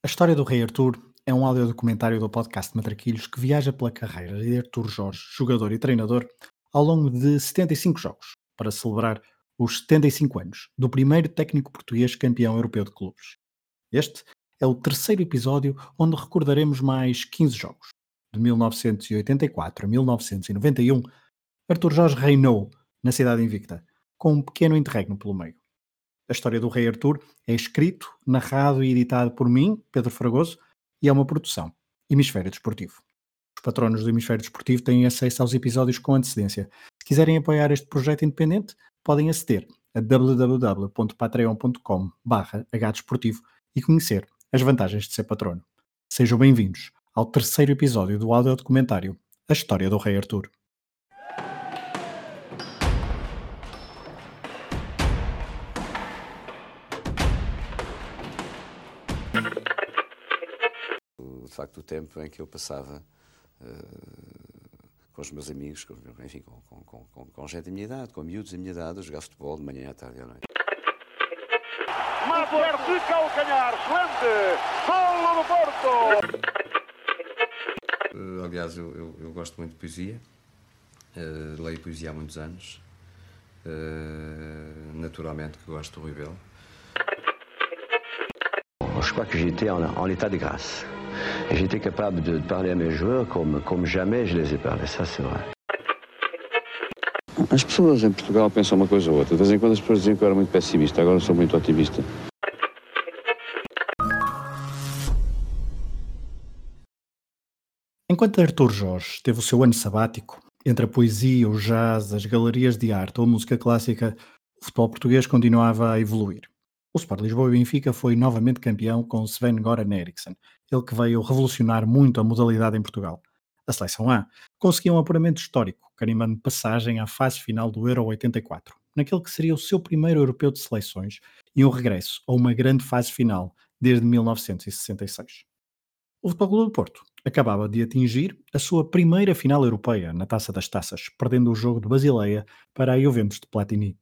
A história do Rei Arthur é um audiodocumentário do podcast Matraquilhos que viaja pela carreira de Arthur Jorge, jogador e treinador, ao longo de 75 jogos, para celebrar os 75 anos do primeiro técnico português campeão europeu de clubes. Este é o terceiro episódio onde recordaremos mais 15 jogos. De 1984 a 1991, Arthur Jorge reinou na cidade invicta, com um pequeno interregno pelo meio. A história do Rei Arthur é escrito, narrado e editado por mim, Pedro Fragoso, e é uma produção Hemisfério Desportivo. Os patronos do Hemisfério Desportivo têm acesso aos episódios com antecedência. Se quiserem apoiar este projeto independente, podem aceder a www.patreon.com e conhecer as vantagens de ser patrono. Sejam bem-vindos ao terceiro episódio do audiodocumentário A História do Rei Arthur. Facto o tempo em que eu passava uh, com os meus amigos, com, enfim, com, com, com, com, gente da minha idade, com miúdos da minha idade, a jogar futebol de manhã à tarde e à noite. Mazer de calcanhar, excelente! Golo do Porto! Uh, aliás, eu, eu, eu, gosto muito de poesia, uh, leio poesia há muitos anos, naturalmente que gosto do Rui Belo. Je crois que j'étais en, en état de grâce. J'étais capable de parler à mes joueurs comme, comme jamais je les ai parlé, ça c'est vrai. As pessoas em Portugal pensam uma coisa ou outra. De vez em quando as pessoas diziam que eu era muito pessimista, agora sou muito otimista. Enquanto Arthur Jorge teve o seu ano sabático, entre a poesia, o jazz, as galerias de arte ou a música clássica, o futebol português continuava a evoluir. O Sport Lisboa e Benfica foi novamente campeão com Sven-Goran Eriksson, ele que veio revolucionar muito a modalidade em Portugal. A seleção A conseguiu um apuramento histórico, carimbando passagem à fase final do Euro 84, naquele que seria o seu primeiro europeu de seleções e um regresso a uma grande fase final desde 1966. O Futebol do Porto acabava de atingir a sua primeira final europeia na Taça das Taças, perdendo o jogo de Basileia para a Juventus de Platini.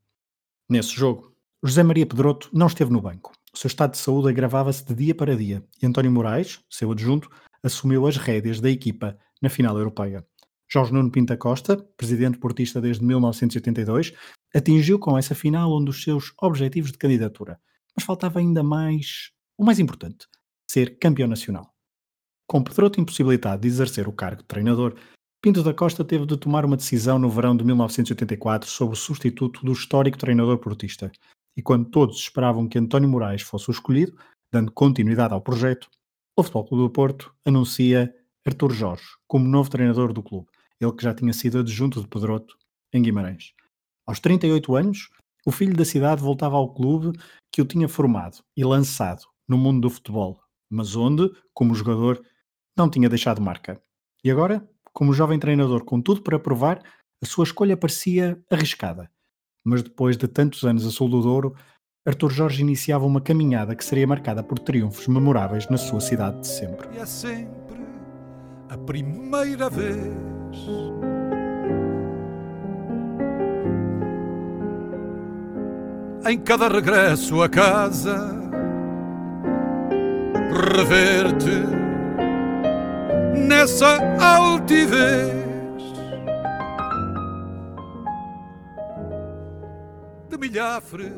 Nesse jogo, José Maria Pedroto não esteve no banco. O seu estado de saúde agravava-se de dia para dia e António Moraes, seu adjunto, assumiu as rédeas da equipa na final europeia. Jorge Nuno Pinta Costa, presidente portista desde 1982, atingiu com essa final um dos seus objetivos de candidatura. Mas faltava ainda mais, o mais importante, ser campeão nacional. Com Pedroto impossibilitado de exercer o cargo de treinador, Pinto da Costa teve de tomar uma decisão no verão de 1984 sobre o substituto do histórico treinador portista, e quando todos esperavam que António Moraes fosse o escolhido, dando continuidade ao projeto, o Futebol Clube do Porto anuncia Artur Jorge como novo treinador do clube, ele que já tinha sido adjunto de Pedroto em Guimarães. Aos 38 anos, o filho da cidade voltava ao clube que o tinha formado e lançado no mundo do futebol, mas onde, como jogador, não tinha deixado marca. E agora, como jovem treinador com tudo para provar, a sua escolha parecia arriscada mas depois de tantos anos a sul do Douro, Arthur Jorge iniciava uma caminhada que seria marcada por triunfos memoráveis na sua cidade de sempre. E é sempre a primeira vez. Em cada regresso a casa, rever-te nessa altivez milhafre,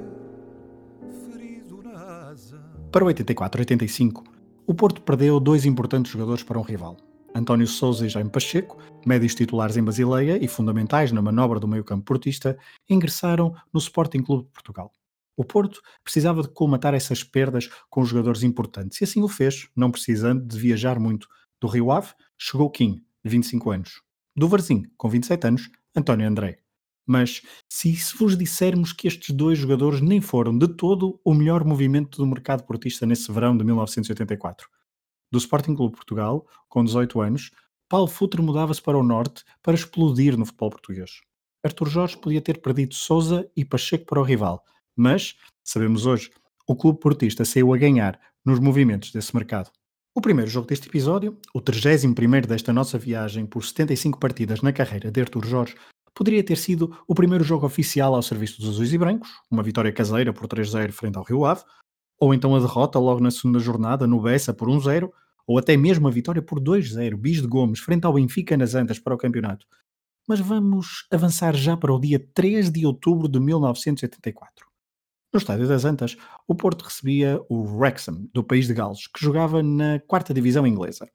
ferido na asa. Para o 84-85, o Porto perdeu dois importantes jogadores para um rival. António Souza e Jaime Pacheco, médios titulares em Basileia e fundamentais na manobra do meio-campo portista, ingressaram no Sporting Clube de Portugal. O Porto precisava de colmatar essas perdas com jogadores importantes e assim o fez, não precisando de viajar muito. Do Rio Ave chegou Kim, de 25 anos. Do Varzim, com 27 anos, António André. Mas se, vos dissermos que estes dois jogadores nem foram de todo o melhor movimento do mercado portista nesse verão de 1984. Do Sporting Clube Portugal, com 18 anos, Paulo Futre mudava-se para o norte para explodir no futebol português. Arthur Jorge podia ter perdido Souza e Pacheco para o rival, mas, sabemos hoje, o clube portista saiu a ganhar nos movimentos desse mercado. O primeiro jogo deste episódio, o 31 desta nossa viagem por 75 partidas na carreira de Arthur Jorge, poderia ter sido o primeiro jogo oficial ao serviço dos azuis e brancos, uma vitória caseira por 3-0 frente ao Rio Ave, ou então a derrota logo na segunda jornada no Bessa por 1-0, ou até mesmo a vitória por 2-0, bis de Gomes, frente ao Benfica nas Antas para o campeonato. Mas vamos avançar já para o dia 3 de outubro de 1984. No estádio das Antas, o Porto recebia o Wrexham, do país de Gales, que jogava na quarta divisão inglesa.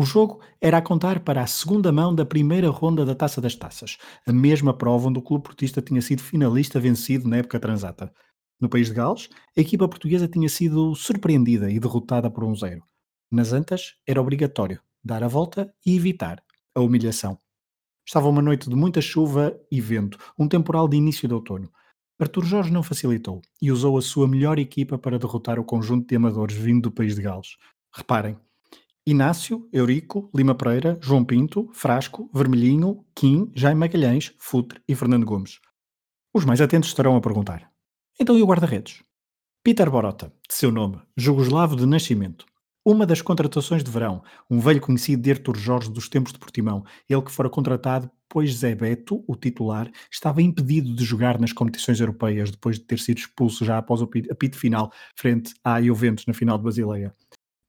O jogo era a contar para a segunda mão da primeira ronda da Taça das Taças, a mesma prova onde o clube portista tinha sido finalista vencido na época transata. No país de Gales, a equipa portuguesa tinha sido surpreendida e derrotada por um zero. Nas Antas, era obrigatório dar a volta e evitar a humilhação. Estava uma noite de muita chuva e vento, um temporal de início de outono. Artur Jorge não facilitou e usou a sua melhor equipa para derrotar o conjunto de amadores vindo do país de Gales. Reparem, Inácio, Eurico, Lima Pereira, João Pinto, Frasco, Vermelhinho, Kim, Jaime Magalhães, Futre e Fernando Gomes. Os mais atentos estarão a perguntar. Então e o guarda-redes? Peter Borota, de seu nome, jugoslavo de nascimento. Uma das contratações de verão, um velho conhecido de Artur Jorge dos tempos de Portimão, ele que fora contratado, pois Zé Beto, o titular, estava impedido de jogar nas competições europeias depois de ter sido expulso já após o apito final frente à Juventus na final de Basileia.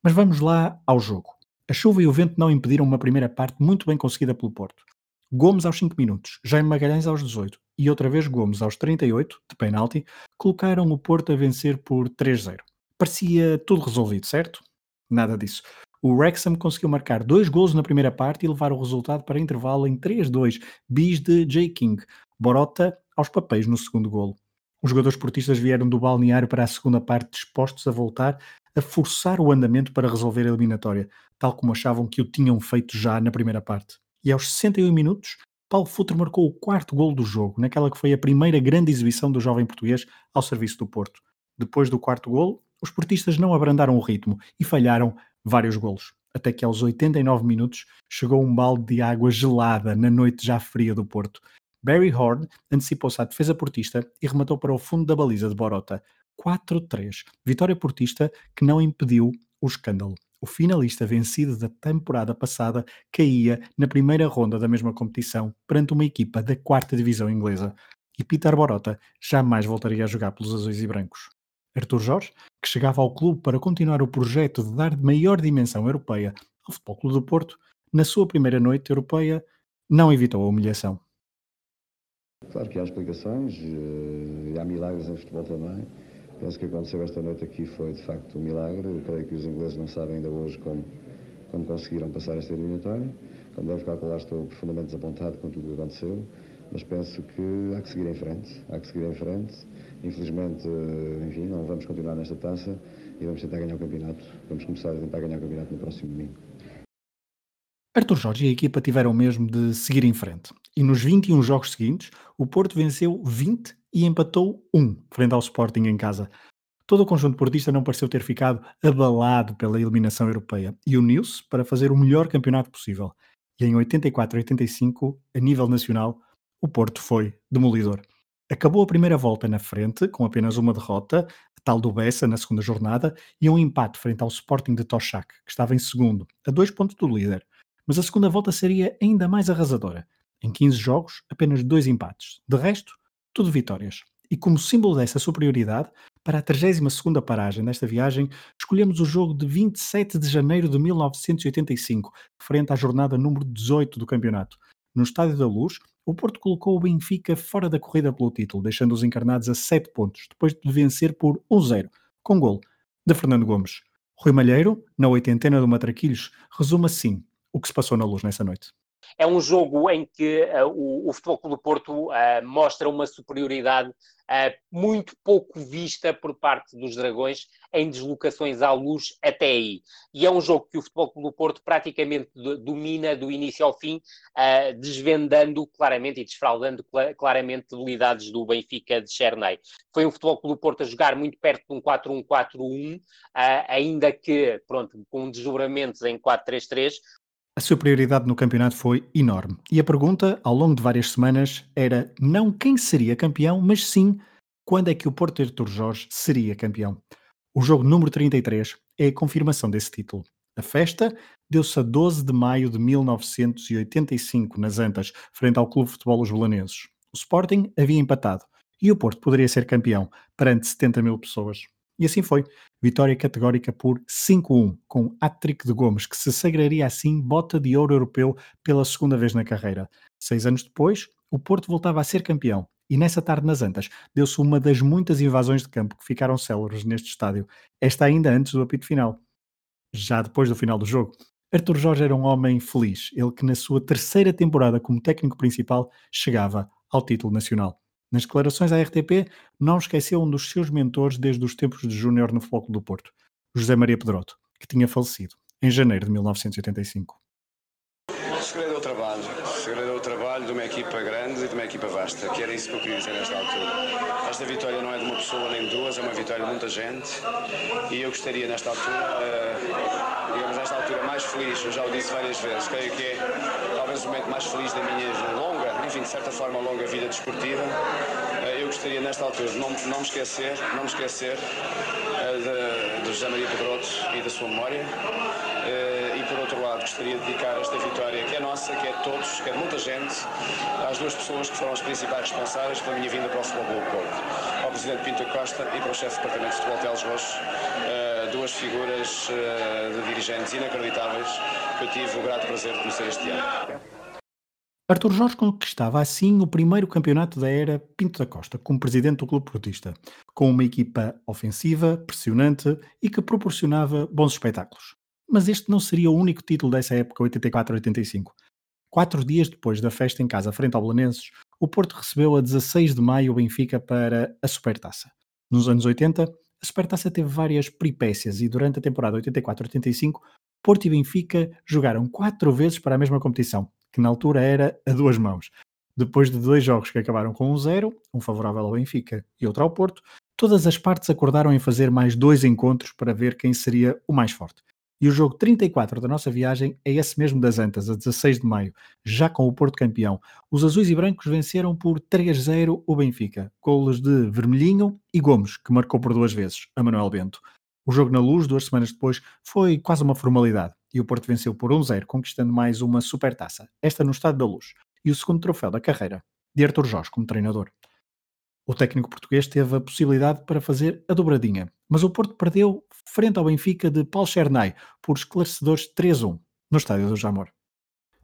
Mas vamos lá ao jogo. A chuva e o vento não impediram uma primeira parte muito bem conseguida pelo Porto. Gomes aos 5 minutos, Jaime Magalhães aos 18 e outra vez Gomes aos 38, de penalti, colocaram o Porto a vencer por 3-0. Parecia tudo resolvido, certo? Nada disso. O Wrexham conseguiu marcar dois gols na primeira parte e levar o resultado para intervalo em 3-2, bis de J. King. Borota aos papéis no segundo golo. Os jogadores portistas vieram do balneário para a segunda parte dispostos a voltar a forçar o andamento para resolver a eliminatória, tal como achavam que o tinham feito já na primeira parte. E aos 61 minutos, Paulo Futre marcou o quarto gol do jogo, naquela que foi a primeira grande exibição do jovem português ao serviço do Porto. Depois do quarto gol, os portistas não abrandaram o ritmo e falharam vários golos, até que aos 89 minutos chegou um balde de água gelada na noite já fria do Porto. Barry Horn antecipou-se à defesa portista e rematou para o fundo da baliza de Borota. 4-3. Vitória portista que não impediu o escândalo. O finalista vencido da temporada passada caía na primeira ronda da mesma competição perante uma equipa da quarta divisão inglesa. E Peter Borota jamais voltaria a jogar pelos azuis e brancos. Artur Jorge, que chegava ao clube para continuar o projeto de dar maior dimensão europeia ao Futebol Clube do Porto, na sua primeira noite europeia, não evitou a humilhação. Claro que há explicações, eh, há milagres em futebol também. Penso que aconteceu esta noite aqui foi de facto um milagre. Eu creio que os ingleses não sabem ainda hoje como, como conseguiram passar esta eliminatória. Como deve calcular, estou profundamente desapontado com tudo o que aconteceu, mas penso que há que seguir em frente. Há que seguir em frente. Infelizmente, eh, enfim, não vamos continuar nesta taça e vamos tentar ganhar o campeonato. Vamos começar a tentar ganhar o campeonato no próximo domingo. Arthur Jorge e a equipa tiveram mesmo de seguir em frente. E nos 21 jogos seguintes, o Porto venceu 20 e empatou 1 frente ao Sporting em casa. Todo o conjunto portista não pareceu ter ficado abalado pela eliminação europeia e uniu-se para fazer o melhor campeonato possível. E em 84 e 85, a nível nacional, o Porto foi demolidor. Acabou a primeira volta na frente, com apenas uma derrota, a tal do Bessa na segunda jornada, e um empate frente ao Sporting de Toshak, que estava em segundo, a dois pontos do líder mas a segunda volta seria ainda mais arrasadora. Em 15 jogos, apenas dois empates. De resto, tudo vitórias. E como símbolo dessa superioridade, para a 32ª paragem desta viagem, escolhemos o jogo de 27 de janeiro de 1985, frente à jornada número 18 do campeonato. No Estádio da Luz, o Porto colocou o Benfica fora da corrida pelo título, deixando os encarnados a 7 pontos, depois de vencer por 1-0, com gol de Fernando Gomes. Rui Malheiro, na oitentena do Matraquilhos, resume assim o que se passou na luz nessa noite. É um jogo em que uh, o, o Futebol Clube do Porto uh, mostra uma superioridade uh, muito pouco vista por parte dos Dragões em deslocações à luz até aí. E é um jogo que o Futebol Clube do Porto praticamente domina do início ao fim, desvendando claramente e desfraldando cl claramente debilidades do Benfica de Cherney. Foi o Futebol Clube do Porto a jogar muito perto de um 4-1-4-1, ainda que, pronto, com desdobramentos em 4-3-3, a superioridade no campeonato foi enorme. E a pergunta, ao longo de várias semanas, era não quem seria campeão, mas sim quando é que o Porto Artur Jorge seria campeão. O jogo número 33 é a confirmação desse título. A festa deu-se a 12 de maio de 1985, nas Antas, frente ao Clube de Futebol Os Belanenses. O Sporting havia empatado e o Porto poderia ser campeão perante 70 mil pessoas. E assim foi. Vitória categórica por 5-1, com hat-trick de Gomes, que se sagraria assim bota de ouro europeu pela segunda vez na carreira. Seis anos depois, o Porto voltava a ser campeão. E nessa tarde nas Antas, deu-se uma das muitas invasões de campo que ficaram célebres neste estádio. Esta ainda antes do apito final. Já depois do final do jogo, Arthur Jorge era um homem feliz, ele que na sua terceira temporada como técnico principal chegava ao título nacional. Nas declarações à RTP, não esqueceu um dos seus mentores desde os tempos de júnior no Futebol do Porto, José Maria Pedroto, que tinha falecido em janeiro de 1985. O segredo é o trabalho. O segredo é o trabalho de uma equipa grande e de uma equipa vasta, que era isso que eu queria dizer nesta altura. Esta vitória não é de uma pessoa nem de duas, é uma vitória de muita gente. E eu gostaria, nesta altura, uh, digamos, nesta altura, mais feliz, eu já o disse várias vezes, creio que é talvez o momento mais feliz da minha longa, enfim, de certa forma, longa vida desportiva. Uh, eu gostaria, nesta altura, de não, não me esquecer, não me esquecer uh, de, de José Maria Pedroto e da sua memória. Uh, e por outro lado, gostaria de dedicar esta vitória, que é nossa, que é de todos, que é de muita gente, às duas pessoas que foram as principais responsáveis pela minha vinda para o Futebol Clube Porto. Ao Presidente Pinto Costa e para o Chefe de Departamento de Futebol Teles Roxo, uh, duas figuras uh, de dirigentes inacreditáveis que eu tive o grato prazer de conhecer este ano. Artur Jorge conquistava assim o primeiro campeonato da era Pinto da Costa como presidente do clube portista, com uma equipa ofensiva, pressionante e que proporcionava bons espetáculos. Mas este não seria o único título dessa época 84-85. Quatro dias depois da festa em casa frente ao Belenenses, o Porto recebeu a 16 de maio o Benfica para a Supertaça. Nos anos 80, a Supertaça teve várias peripécias e durante a temporada 84-85, Porto e Benfica jogaram quatro vezes para a mesma competição, que na altura era a duas mãos. Depois de dois jogos que acabaram com um zero, um favorável ao Benfica e outro ao Porto, todas as partes acordaram em fazer mais dois encontros para ver quem seria o mais forte. E o jogo 34 da nossa viagem é esse mesmo das Antas, a 16 de maio, já com o Porto campeão. Os azuis e brancos venceram por 3-0 o Benfica, golos de Vermelhinho e Gomes, que marcou por duas vezes, a Manuel Bento. O jogo na luz, duas semanas depois, foi quase uma formalidade e o Porto venceu por 1-0, conquistando mais uma supertaça, esta no Estado da Luz, e o segundo troféu da carreira, de Artur Jorge como treinador. O técnico português teve a possibilidade para fazer a dobradinha, mas o Porto perdeu frente ao Benfica de Paulo Chernay por esclarecedores 3-1 no estádio do Jamor.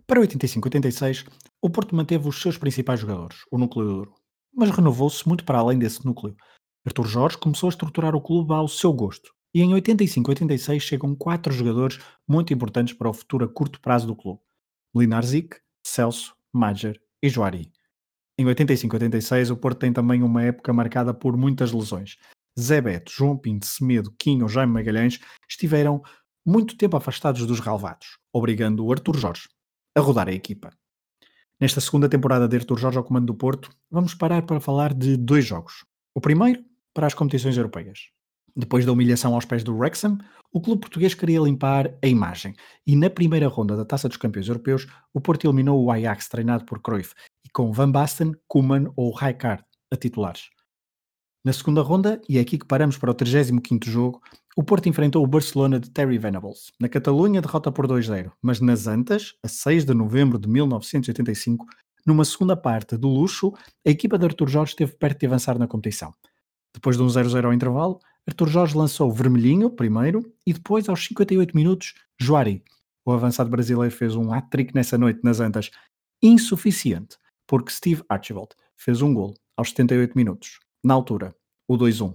Para 85-86, o Porto manteve os seus principais jogadores, o núcleo duro, mas renovou-se muito para além desse núcleo. Artur Jorge começou a estruturar o clube ao seu gosto, e em 85-86 chegam quatro jogadores muito importantes para o futuro a curto prazo do clube: Linar Zic, Celso, Mager e Joari. Em 85-86, o Porto tem também uma época marcada por muitas lesões. Zé Beto, João Pinto, Semedo, Quinho, Jaime Magalhães estiveram muito tempo afastados dos relevados, obrigando o Artur Jorge a rodar a equipa. Nesta segunda temporada de Artur Jorge ao comando do Porto, vamos parar para falar de dois jogos. O primeiro, para as competições europeias. Depois da humilhação aos pés do Wrexham, o clube português queria limpar a imagem e na primeira ronda da Taça dos Campeões Europeus, o Porto eliminou o Ajax treinado por Cruyff e com Van Basten, Koeman ou Rijkaard a titulares. Na segunda ronda, e é aqui que paramos para o 35º jogo, o Porto enfrentou o Barcelona de Terry Venables. Na Catalunha, derrota por 2-0, mas nas Antas, a 6 de novembro de 1985, numa segunda parte do luxo, a equipa de Artur Jorge esteve perto de avançar na competição. Depois de um 0-0 ao intervalo, Artur Jorge lançou Vermelhinho primeiro e depois, aos 58 minutos, Joari. O avançado brasileiro fez um hat-trick nessa noite nas Antas, insuficiente, porque Steve Archibald fez um gol aos 78 minutos, na altura, o 2-1.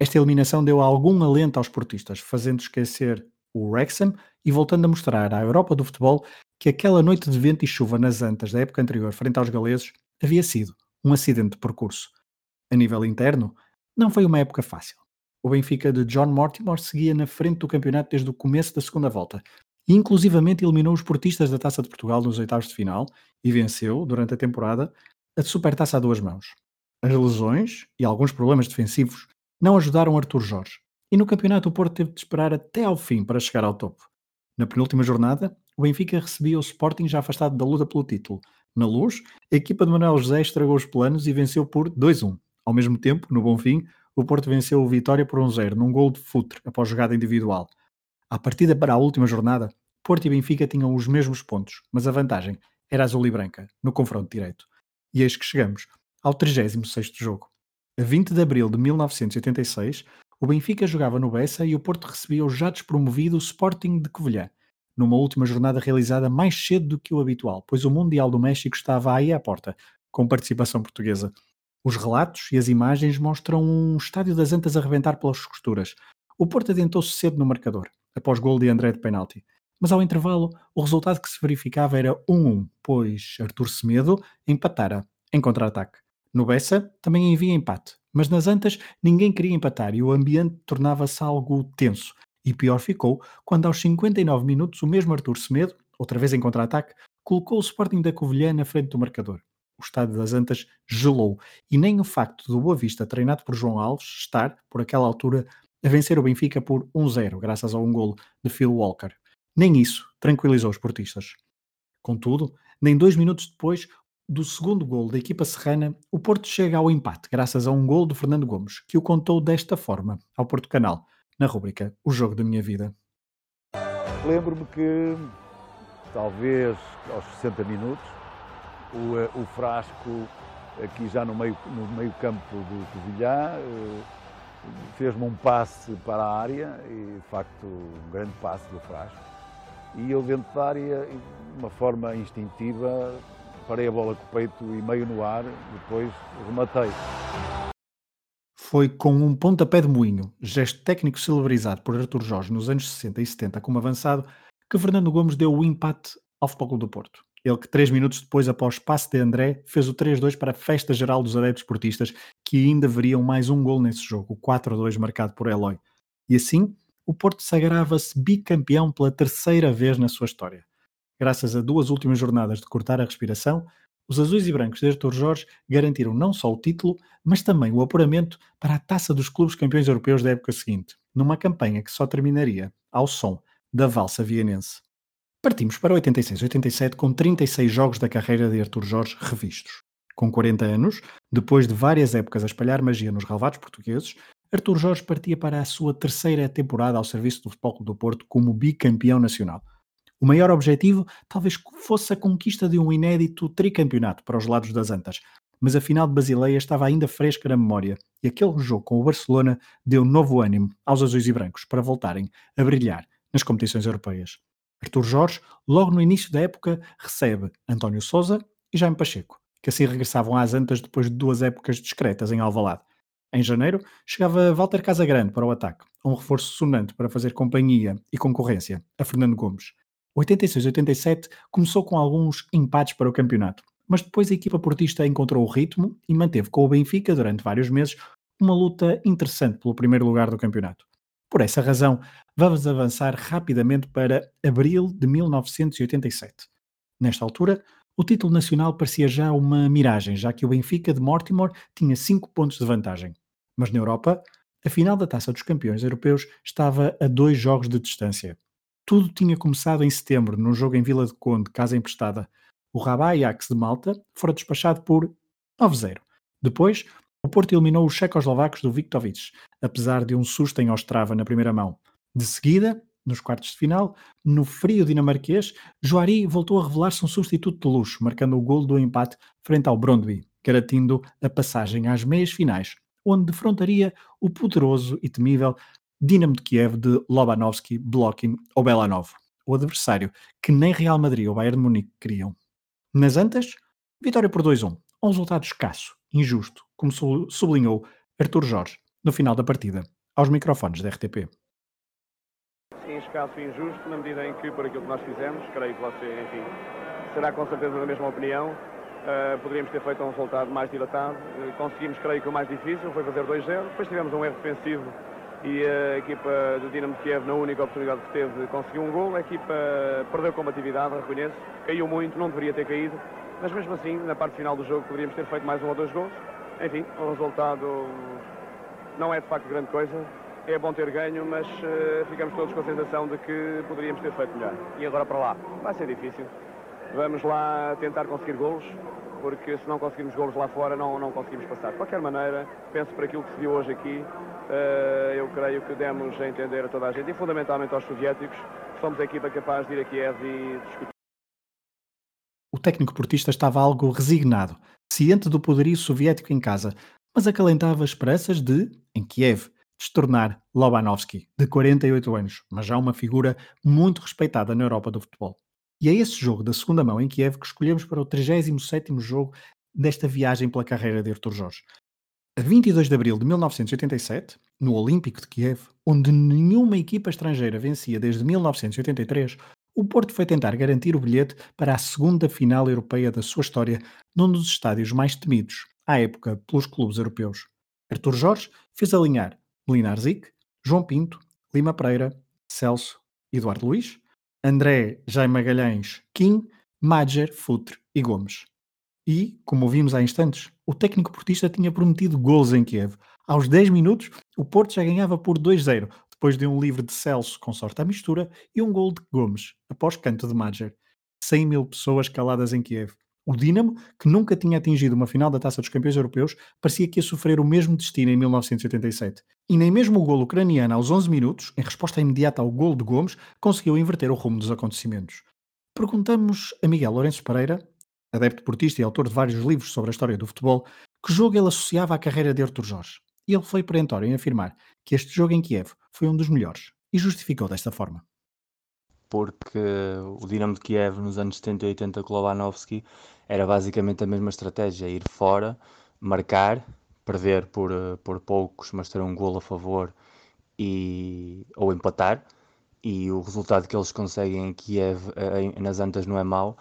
Esta eliminação deu algum alento aos portistas, fazendo esquecer o Wrexham e voltando a mostrar à Europa do futebol que aquela noite de vento e chuva nas Antas da época anterior frente aos galeses havia sido um acidente de percurso. A nível interno, não foi uma época fácil. O Benfica de John Mortimer seguia na frente do campeonato desde o começo da segunda volta e inclusivamente eliminou os portistas da Taça de Portugal nos oitavos de final e venceu, durante a temporada, a Supertaça a duas mãos. As lesões e alguns problemas defensivos não ajudaram Artur Jorge, e no campeonato o Porto teve de esperar até ao fim para chegar ao topo. Na penúltima jornada, o Benfica recebia o Sporting já afastado da luta pelo título. Na luz, a equipa de Manuel José estragou os planos e venceu por 2-1. Ao mesmo tempo, no Bonfim, o Porto venceu o Vitória por 1-0 num gol de futre após jogada individual. À partida para a última jornada, Porto e Benfica tinham os mesmos pontos, mas a vantagem era azul e branca, no confronto direito. E eis que chegamos ao 36º jogo. A 20 de abril de 1986, O Benfica jogava no Bessa e o Porto recebia o já despromovido Sporting de Covilhã, numa última jornada realizada mais cedo do que o habitual, pois o Mundial do México estava aí à porta, com participação portuguesa. Os relatos e as imagens mostram um estádio das Antas a rebentar pelas costuras. O Porto adiantou-se cedo no marcador, após gol de André de penalti. Mas ao intervalo, o resultado que se verificava era 1-1, pois Artur Semedo empatara em contra-ataque. No Bessa também havia empate, mas nas Antas ninguém queria empatar e o ambiente tornava-se algo tenso. E pior ficou quando aos 59 minutos o mesmo Artur Semedo, outra vez em contra-ataque, colocou o Sporting da Covilhã na frente do marcador. O estádio das Antas gelou e nem o facto do Boa Vista, treinado por João Alves, estar, por aquela altura, a vencer o Benfica por 1-0, graças a um golo de Phil Walker. Nem isso tranquilizou os portistas. Contudo, nem dois minutos depois, do segundo gol da equipa serrana, o Porto chega ao empate, graças a um gol de Fernando Gomes, que o contou desta forma ao Porto Canal, na rubrica O Jogo da Minha Vida. Lembro-me que, talvez aos 60 minutos, o, eh, o Frasco, aqui já no meio, no meio campo do Covilhã, eh, fez-me um passe para a área, e de facto um grande passe do Frasco. E eu dentro da área, de uma forma instintiva, parei a bola com o peito e meio no ar, depois rematei. Foi com um pontapé de moinho, gesto técnico celebrizado por Artur Jorge nos anos 60 e 70 como avançado, que Fernando Gomes deu o empate ao Futebol do Porto. Ele que três minutos depois, após passe de André, fez o 3-2 para a festa geral dos adeptos portistas, que ainda veriam mais um gol nesse jogo, o 4-2 marcado por Eloy. E assim, o Porto sagrava-se bicampeão pela terceira vez na sua história. Graças a duas últimas jornadas de cortar a respiração, os azuis e brancos de Artur Jorge garantiram não só o título, mas também o apuramento para a taça dos clubes campeões europeus da época seguinte, numa campanha que só terminaria ao som da valsa vienense. Partimos para 86-87 com 36 jogos da carreira de Artur Jorge revistos. Com 40 anos, depois de várias épocas a espalhar magia nos relevados portugueses, Artur Jorge partia para a sua terceira temporada ao serviço do Futebol do Porto como bicampeão nacional. O maior objetivo talvez fosse a conquista de um inédito tricampeonato para os lados das Antas, mas a final de Basileia estava ainda fresca na memória e aquele jogo com o Barcelona deu novo ânimo aos azuis e brancos para voltarem a brilhar nas competições europeias. Artur Jorge, logo no início da época, recebe António Souza e Jaime Pacheco, que assim regressavam às Antas depois de duas épocas discretas em Alvalade. Em janeiro, chegava Walter Casagrande para o ataque, um reforço sonante para fazer companhia e concorrência a Fernando Gomes. 86-87 começou com alguns empates para o campeonato, mas depois a equipa portista encontrou o ritmo e manteve com o Benfica durante vários meses uma luta interessante pelo primeiro lugar do campeonato. Por essa razão, vamos avançar rapidamente para abril de 1987. Nesta altura, o título nacional parecia já uma miragem, já que o Benfica de Mortimer tinha 5 pontos de vantagem. Mas na Europa, a final da Taça dos Campeões Europeus estava a dois jogos de distância. Tudo tinha começado em setembro, num jogo em Vila de Conde, casa emprestada. O Rabat Ajax de Malta fora despachado por 9-0. Depois, o Porto eliminou os checoslovacos do Viktovic, apesar de um susto em Ostrava na primeira mão. De seguida, nos quartos de final, no frio dinamarquês, Joari voltou a revelar-se um substituto de luxo, marcando o gol do empate frente ao Brondby, garantindo a passagem às meias finais, onde defrontaria o poderoso e temível Dinamo de Kiev de Lobanovski, Blokin ou Belanov, o adversário que nem Real Madrid ou Bayern de Munique queriam. Nas antas, vitória por 2-1, um resultado escasso, injusto, como sublinhou Artur Jorge no final da partida, aos microfones da RTP. Escasso e injusto, na medida em que, por aquilo que nós fizemos, creio que você, enfim, será com certeza da mesma opinião, uh, poderíamos ter feito um resultado mais dilatado. Uh, conseguimos, creio que o mais difícil foi fazer 2-0, depois tivemos um erro defensivo e a equipa do Dinamo Kiev, na única oportunidade que teve, conseguiu um gol. A equipa perdeu combatividade, reconheço, caiu muito, não deveria ter caído, mas mesmo assim, na parte final do jogo, poderíamos ter feito mais um ou dois gols. Enfim, o resultado não é de facto grande coisa. É bom ter ganho, mas uh, ficamos todos com a sensação de que poderíamos ter feito melhor. E agora para lá? Vai ser difícil. Vamos lá tentar conseguir golos, porque se não conseguirmos golos lá fora, não, não conseguimos passar. De qualquer maneira, penso por aquilo que se viu hoje aqui, uh, eu creio que demos a entender a toda a gente, e fundamentalmente aos soviéticos, que somos a equipa capaz de ir a Kiev e discutir. O técnico portista estava algo resignado, ciente do poderio soviético em casa, mas acalentava esperanças de, em Kiev, se tornar Lobanovski, de 48 anos, mas já uma figura muito respeitada na Europa do futebol. E é esse jogo da segunda mão em Kiev que escolhemos para o 37º jogo desta viagem pela carreira de Artur Jorge. A 22 de abril de 1987, no Olímpico de Kiev, onde nenhuma equipa estrangeira vencia desde 1983, o Porto foi tentar garantir o bilhete para a segunda final europeia da sua história, num dos estádios mais temidos, à época, pelos clubes europeus. Artur Jorge fez alinhar Melinar Zic, João Pinto, Lima Pereira, Celso, Eduardo Luiz, André Jaime Magalhães, Kim, Madger, Futre e Gomes. E, como ouvimos há instantes, o técnico portista tinha prometido gols em Kiev. Aos 10 minutos, o Porto já ganhava por 2-0, depois de um livre de Celso com sorte à mistura e um gol de Gomes, após canto de Madger. 100 mil pessoas caladas em Kiev. O Dinamo, que nunca tinha atingido uma final da Taça dos Campeões Europeus, parecia que ia sofrer o mesmo destino em 1987. E nem mesmo o golo ucraniano aos 11 minutos, em resposta imediata ao golo de Gomes, conseguiu inverter o rumo dos acontecimentos. Perguntamos a Miguel Lourenço Pereira, adepto portista e autor de vários livros sobre a história do futebol, que jogo ele associava à carreira de Artur Jorge. E ele foi perentório em afirmar que este jogo em Kiev foi um dos melhores e justificou desta forma. Porque o Dinamo de Kiev nos anos 70 e 80 com Lobanovski era basicamente a mesma estratégia, ir fora, marcar, perder por, por poucos, mas ter um gol a favor e, ou empatar. E o resultado que eles conseguem em Kiev, nas Antas, não é mau,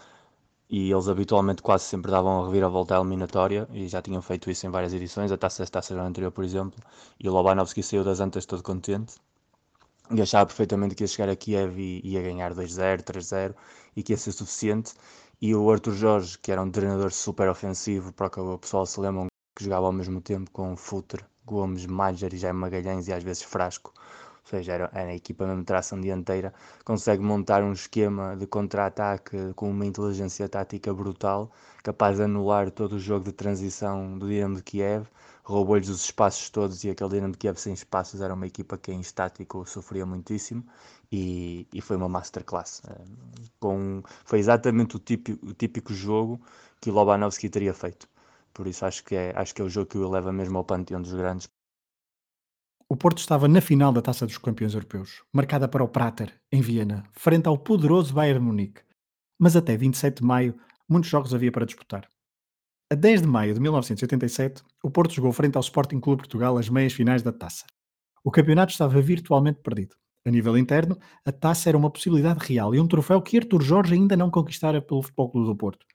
e eles habitualmente quase sempre davam a reviravolta à eliminatória e já tinham feito isso em várias edições, a taça taça anterior, por exemplo, e o Lobanovski saiu das antas todo contente e achava perfeitamente que ia chegar a Kiev e ia ganhar 2-0, 3-0 e que ia ser suficiente. E o Arthur Jorge, que era um treinador super ofensivo, para que o pessoal se lembra, que jogava ao mesmo tempo com Futre, Gomes, Mager e Jaime Magalhães e às vezes Frasco, ou seja, era, era a equipa mesmo tração dianteira, consegue montar um esquema de contra-ataque com uma inteligência tática brutal, capaz de anular todo o jogo de transição do Dinamo de Kiev, roubou-lhes os espaços todos e aquele Dinamo de Kiev sem espaços era uma equipa que em estático sofria muitíssimo e, e foi uma masterclass. Eh, com, foi exatamente o típico, o típico jogo que o Lobanovski teria feito. Por isso acho que é, acho que é o jogo que o leva mesmo ao panteão dos grandes o Porto estava na final da Taça dos Campeões Europeus, marcada para o Prater, em Viena, frente ao poderoso Bayern Munique. Mas até 27 de maio, muitos jogos havia para disputar. A 10 de maio de 1987, o Porto jogou frente ao Sporting Clube Portugal as meias finais da Taça. O campeonato estava virtualmente perdido. A nível interno, a taça era uma possibilidade real e um troféu que Artur Jorge ainda não conquistara pelo Futebol Clube do Porto.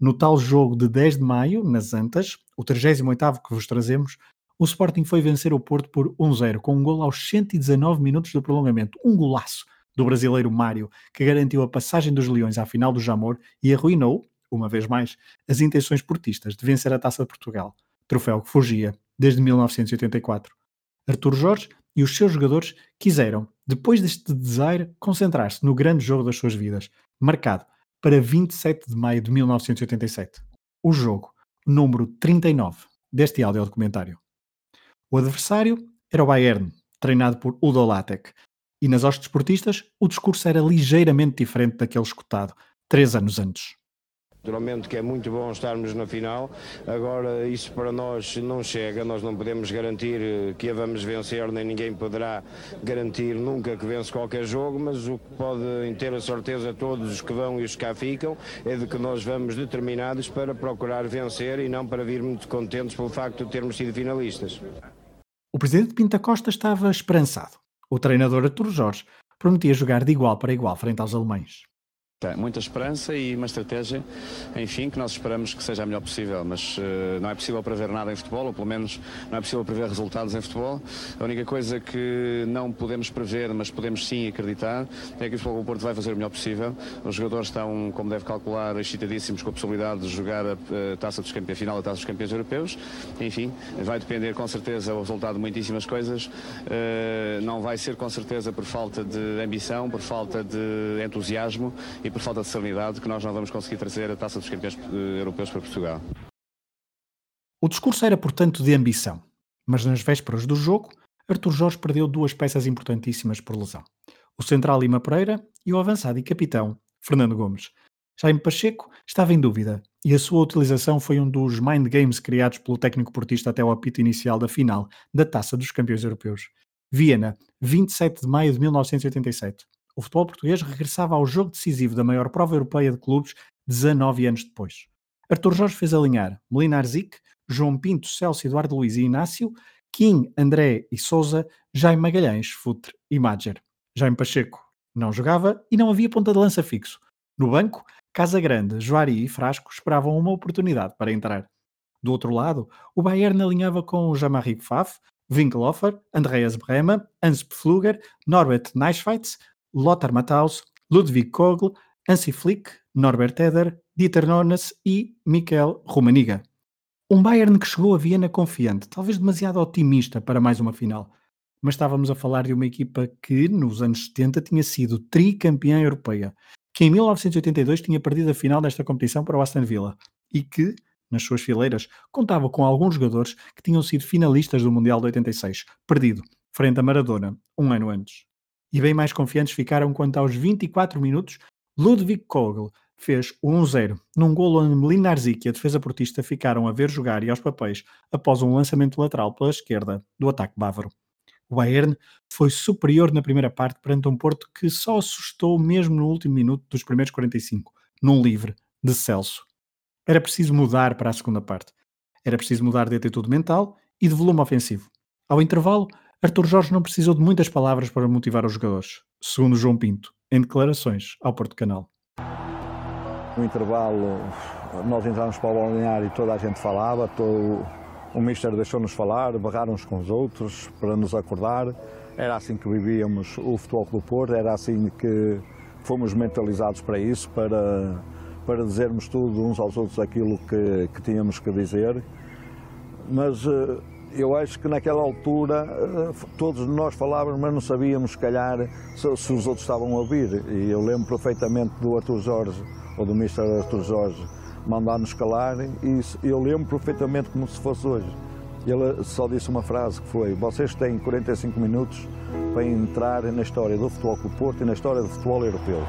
No tal jogo de 10 de maio, nas Antas, o 38º que vos trazemos, o Sporting foi vencer o Porto por 1-0, com um gol aos 119 minutos do prolongamento. Um golaço do brasileiro Mário, que garantiu a passagem dos Leões à final do Jamor e arruinou, uma vez mais, as intenções portistas de vencer a Taça de Portugal, troféu que fugia desde 1984. Artur Jorge e os seus jogadores quiseram, depois deste desaire, concentrar-se no grande jogo das suas vidas, marcado para 27 de maio de 1987. O jogo, número 39 deste áudio documentário. O adversário era o Bayern, treinado por Udo Lattek. E nas hostes esportistas, o discurso era ligeiramente diferente daquele escutado três anos antes. Naturalmente que é muito bom estarmos na final, agora isso para nós não chega, nós não podemos garantir que a vamos vencer, nem ninguém poderá garantir nunca que vence qualquer jogo, mas o que podem ter a certeza todos os que vão e os que cá ficam é de que nós vamos determinados para procurar vencer e não para vir muito contentes pelo facto de termos sido finalistas. O presidente Pinta Costa estava esperançado. O treinador Artur Jorge prometia jogar de igual para igual frente aos alemães. Muita esperança e uma estratégia, enfim, que nós esperamos que seja a melhor possível, mas uh, não é possível prever nada em futebol, ou pelo menos não é possível prever resultados em futebol. A única coisa que não podemos prever, mas podemos sim acreditar, é que o Futebol Porto vai fazer o melhor possível. Os jogadores estão, como deve calcular, excitadíssimos com a possibilidade de jogar a, a taça dos campeões, final da taça dos campeões europeus. Enfim, vai depender com certeza o resultado de muitíssimas coisas. Uh, não vai ser com certeza por falta de ambição, por falta de entusiasmo e por falta de serenidade que nós não vamos conseguir trazer a taça dos campeões eh, europeus para Portugal. O discurso era, portanto, de ambição, mas nas vésperas do jogo, Artur Jorge perdeu duas peças importantíssimas por lesão. O central Lima Pereira e o avançado e capitão Fernando Gomes. Jaime Pacheco estava em dúvida e a sua utilização foi um dos mind games criados pelo técnico portista até ao apito inicial da final da Taça dos Campeões Europeus. Viena, 27 de maio de 1987. O futebol português regressava ao jogo decisivo da maior prova europeia de clubes 19 anos depois. Artur Jorge fez alinhar Molinar Zic, João Pinto, Celso, Eduardo Luiz e Inácio, Kim, André e Souza, Jaime Magalhães, Futre e Madger. Jaime Pacheco não jogava e não havia ponta de lança fixo. No banco, Casa Grande, Joari e Frasco esperavam uma oportunidade para entrar. Do outro lado, o Bayern alinhava com Jean-Marie Pfaff, Winkelhofer, Andreas Brehme, Hans Pfluger, Norbert Neischweitz, Lothar Matthaus, Ludwig Kogl, Hansi Flick, Norbert Eder, Dieter Nornes e Michael Rumaniga. Um Bayern que chegou a Viena confiante, talvez demasiado otimista para mais uma final. Mas estávamos a falar de uma equipa que, nos anos 70, tinha sido tricampeã europeia, que em 1982 tinha perdido a final desta competição para o Aston Villa e que, nas suas fileiras, contava com alguns jogadores que tinham sido finalistas do Mundial de 86, perdido, frente a Maradona, um ano antes. E bem mais confiantes ficaram quando aos 24 minutos Ludwig Kogel fez o 1-0 num golo onde Melinar Zic e a defesa portista ficaram a ver jogar e aos papéis após um lançamento lateral pela esquerda do ataque bávaro. O Bayern foi superior na primeira parte perante um Porto que só assustou mesmo no último minuto dos primeiros 45, num livre de Celso. Era preciso mudar para a segunda parte. Era preciso mudar de atitude mental e de volume ofensivo. Ao intervalo, Arthur Jorge não precisou de muitas palavras para motivar os jogadores, segundo João Pinto, em declarações ao Porto Canal. No intervalo, nós entramos para o balneário e toda a gente falava, todo, o Mister deixou-nos falar, barrar uns com os outros para nos acordar. Era assim que vivíamos o Futebol Clube Porto, era assim que fomos mentalizados para isso, para para dizermos tudo uns aos outros aquilo que, que tínhamos que dizer, mas eh, eu acho que naquela altura eh, todos nós falávamos, mas não sabíamos, se calhar, se, se, os outros estavam a ouvir. E eu lembro perfeitamente do Arthur Jorge, ou do Mr. Arthur Jorge, mandar-nos calar, e eu lembro perfeitamente como se fosse hoje. Ele só disse uma frase que foi: Vocês têm 45 minutos para entrar na história do futebol com o Porto e na história do futebol europeu.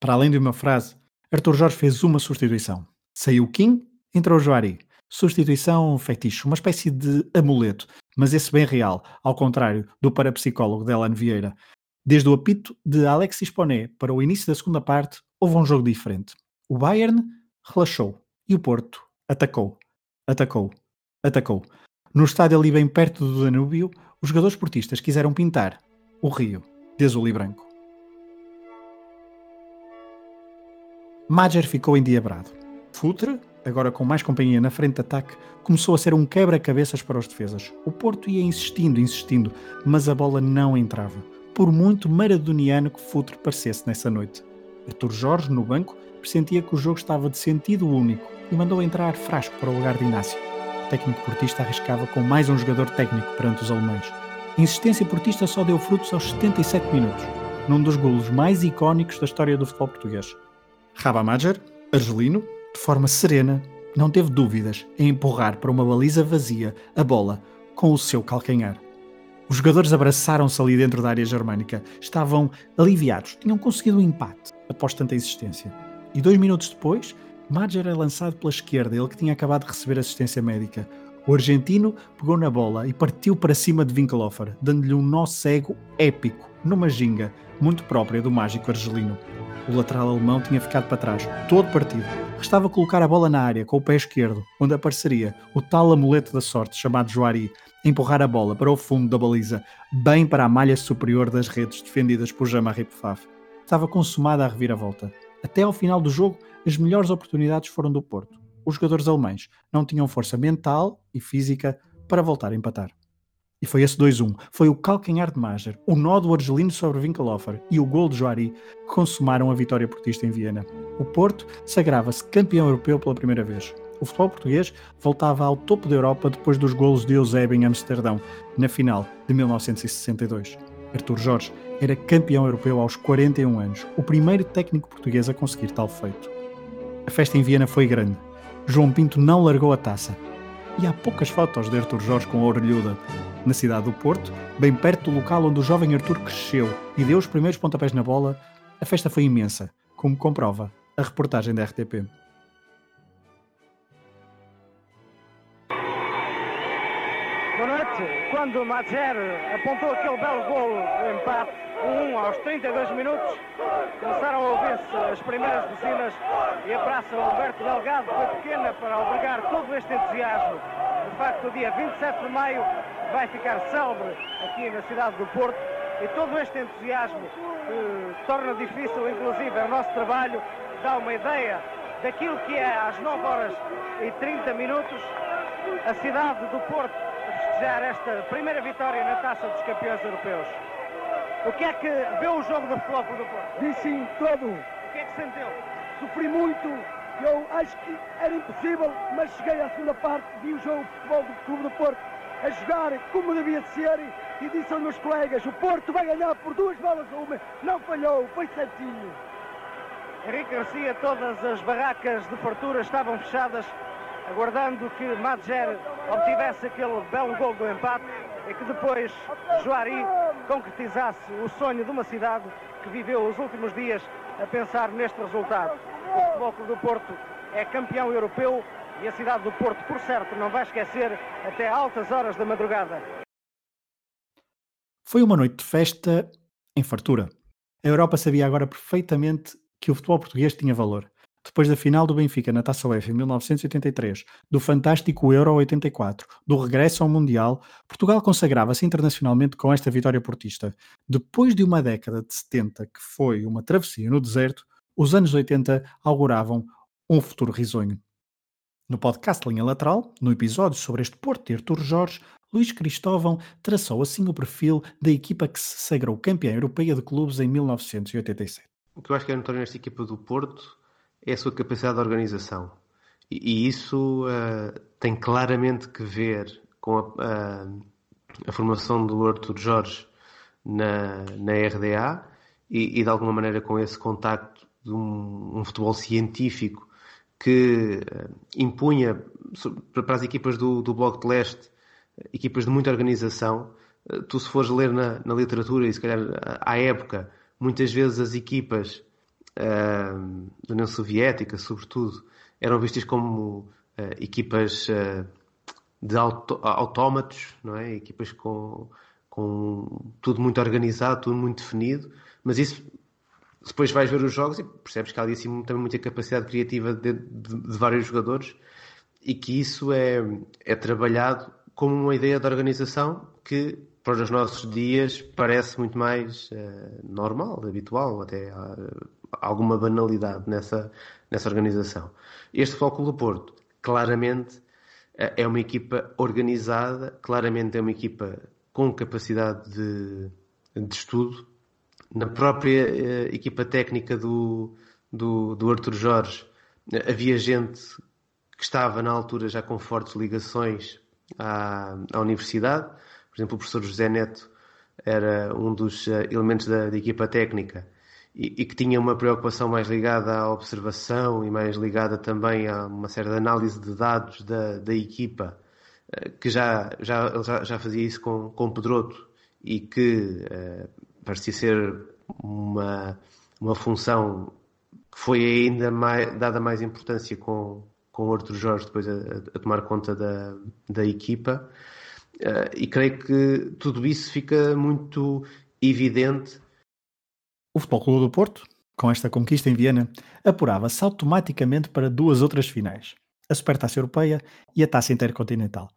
Para além de uma frase, Arthur Jorge fez uma substituição. Saiu Kim, entrou Joari. Substituição fetiche, uma espécie de amuleto, mas esse bem real, ao contrário do parapsicólogo de Alan Vieira. Desde o apito de Alexis Poné para o início da segunda parte, houve um jogo diferente. O Bayern relaxou e o Porto atacou, atacou, atacou. No estádio ali bem perto do Danúbio, os jogadores portistas quiseram pintar o rio de azul e branco. Madger ficou endiabrado. Futre, agora com mais companhia na frente de ataque, começou a ser um quebra-cabeças para os defesas. O Porto ia insistindo, insistindo, mas a bola não entrava. Por muito maradoniano que Futre parecesse nessa noite. Artur Jorge, no banco, pressentia que o jogo estava de sentido único e mandou entrar Frasco para o lugar de Inácio. O técnico portista arriscava com mais um jogador técnico perante os alemães. A insistência portista só deu frutos aos 77 minutos, num dos golos mais icónicos da história do futebol português. Rabamager, argelino, de forma serena, não teve dúvidas em empurrar para uma baliza vazia a bola com o seu calcanhar. Os jogadores abraçaram-se ali dentro da área germânica. Estavam aliviados, tinham conseguido um empate após tanta insistência. E dois minutos depois, Madger é lançado pela esquerda, ele que tinha acabado de receber assistência médica. O argentino pegou na bola e partiu para cima de Winkelhofer, dando-lhe um nó cego épico, numa ginga, muito própria do mágico argelino. O lateral alemão tinha ficado para trás, todo partido. Restava colocar a bola na área com o pé esquerdo, onde apareceria o tal amuleto da sorte chamado Joari, empurrar a bola para o fundo da baliza, bem para a malha superior das redes defendidas por Jean-Marie Pfaff. Estava consumada a reviravolta. Até ao final do jogo, as melhores oportunidades foram do Porto. Os jogadores alemães não tinham força mental e física para voltar a empatar. E foi esse 2-1. Foi o calcanhar de Mager, o nó do Argelino sobre Winkelhofer e o gol de Joari que consumaram a vitória portista em Viena. O Porto sagrava-se campeão europeu pela primeira vez. O futebol português voltava ao topo da Europa depois dos golos de Eusébio em Amsterdão, na final de 1962. Artur Jorge era campeão europeu aos 41 anos, o primeiro técnico português a conseguir tal feito. A festa em Viena foi grande. João Pinto não largou a taça. E há poucas fotos de Artur Jorge com a orelhuda, na cidade do Porto, bem perto do local onde o jovem Arthur cresceu e deu os primeiros pontapés na bola, a festa foi imensa, como comprova a reportagem da RTP. Quando Madjer apontou aquele belo golo do empate, 1 aos 32 minutos, começaram a ouvir-se as primeiras buzinas e a praça Alberto Delgado foi pequena para albergar todo este entusiasmo. De facto, o dia 27 de maio vai ficar célebre aqui na cidade do Porto e todo este entusiasmo que torna difícil, inclusive, o nosso trabalho, dá uma ideia daquilo que é às 9 horas e 30 minutos a cidade do Porto festejar esta primeira vitória na Taça dos Campeões Europeus. O que é que vê o jogo do Futebol Clube do Porto? Vi sim, todo. O que é que sentiu? Sofri muito, eu acho que era impossível, mas cheguei à segunda parte, vi o jogo de futebol do Clube do Porto a jogar como devia de ser e disse aos meus colegas, o Porto vai ganhar por duas bolas a uma. Não falhou, foi certinho. Henrique Garcia, todas as barracas de fartura estavam fechadas, aguardando que Madjer obtivesse aquele belo gol do empate e que depois Joari concretizasse o sonho de uma cidade que viveu os últimos dias a pensar neste resultado. O Futebol Clube do Porto é campeão europeu e a cidade do Porto, por certo, não vai esquecer até altas horas da madrugada. Foi uma noite de festa em fartura. A Europa sabia agora perfeitamente que o futebol português tinha valor. Depois da final do Benfica na Taça UEFA em 1983, do fantástico Euro 84, do regresso ao Mundial, Portugal consagrava-se internacionalmente com esta vitória portista. Depois de uma década de 70 que foi uma travessia no deserto, os anos 80 auguravam um futuro risonho. No podcast Linha Lateral, no episódio sobre este Porto de Artur Jorge, Luís Cristóvão traçou assim o perfil da equipa que se sagrou campeã europeia de clubes em 1987. O que eu acho que é notório nesta equipa do Porto é a sua capacidade de organização. E, e isso uh, tem claramente que ver com a, a, formação do Arthur Jorge na, na RDA e, e, de alguma maneira com esse contacto de um, um futebol científico que uh, impunha para as equipas do, do Bloco de Leste equipas de muita organização. Tu, se fores ler na, na literatura, e se calhar à época, muitas vezes as equipas uh, da União Soviética, sobretudo, eram vistas como uh, equipas uh, de autómatos, não é? Equipas com, com tudo muito organizado, tudo muito definido, mas isso depois vais ver os jogos e percebes que há ali assim, também muita capacidade criativa de, de, de, vários jogadores e que isso é, é trabalhado como uma ideia de organização que para os nossos dias parece muito mais uh, normal, habitual, até uh, alguma banalidade nessa, nessa organização. Este Futebol do Porto, claramente, uh, é uma equipa organizada, claramente é uma equipa com capacidade de, de estudo. Na própria equipa técnica do, do, do Arthur Jorge, havia gente que estava na altura já com fortes ligações à, à universidade por exemplo, o professor José Neto era um dos eh, elementos da, da equipa técnica e, que tinha uma preocupação mais ligada à observação e mais ligada também a uma certa análise de dados da, da equipa, eh, que já, já, já, fazia isso com, com Pedroto e que uh, parecia ser uma, uma função que foi ainda mais, dada mais importância com, com o Arthur Jorge depois a, a tomar conta da, da equipa. Uh, e creio que tudo isso fica muito evidente. O Futebol Clube do Porto, com esta conquista em Viena, apurava-se automaticamente para duas outras finais, a Supertaça Europeia e a Taça Intercontinental.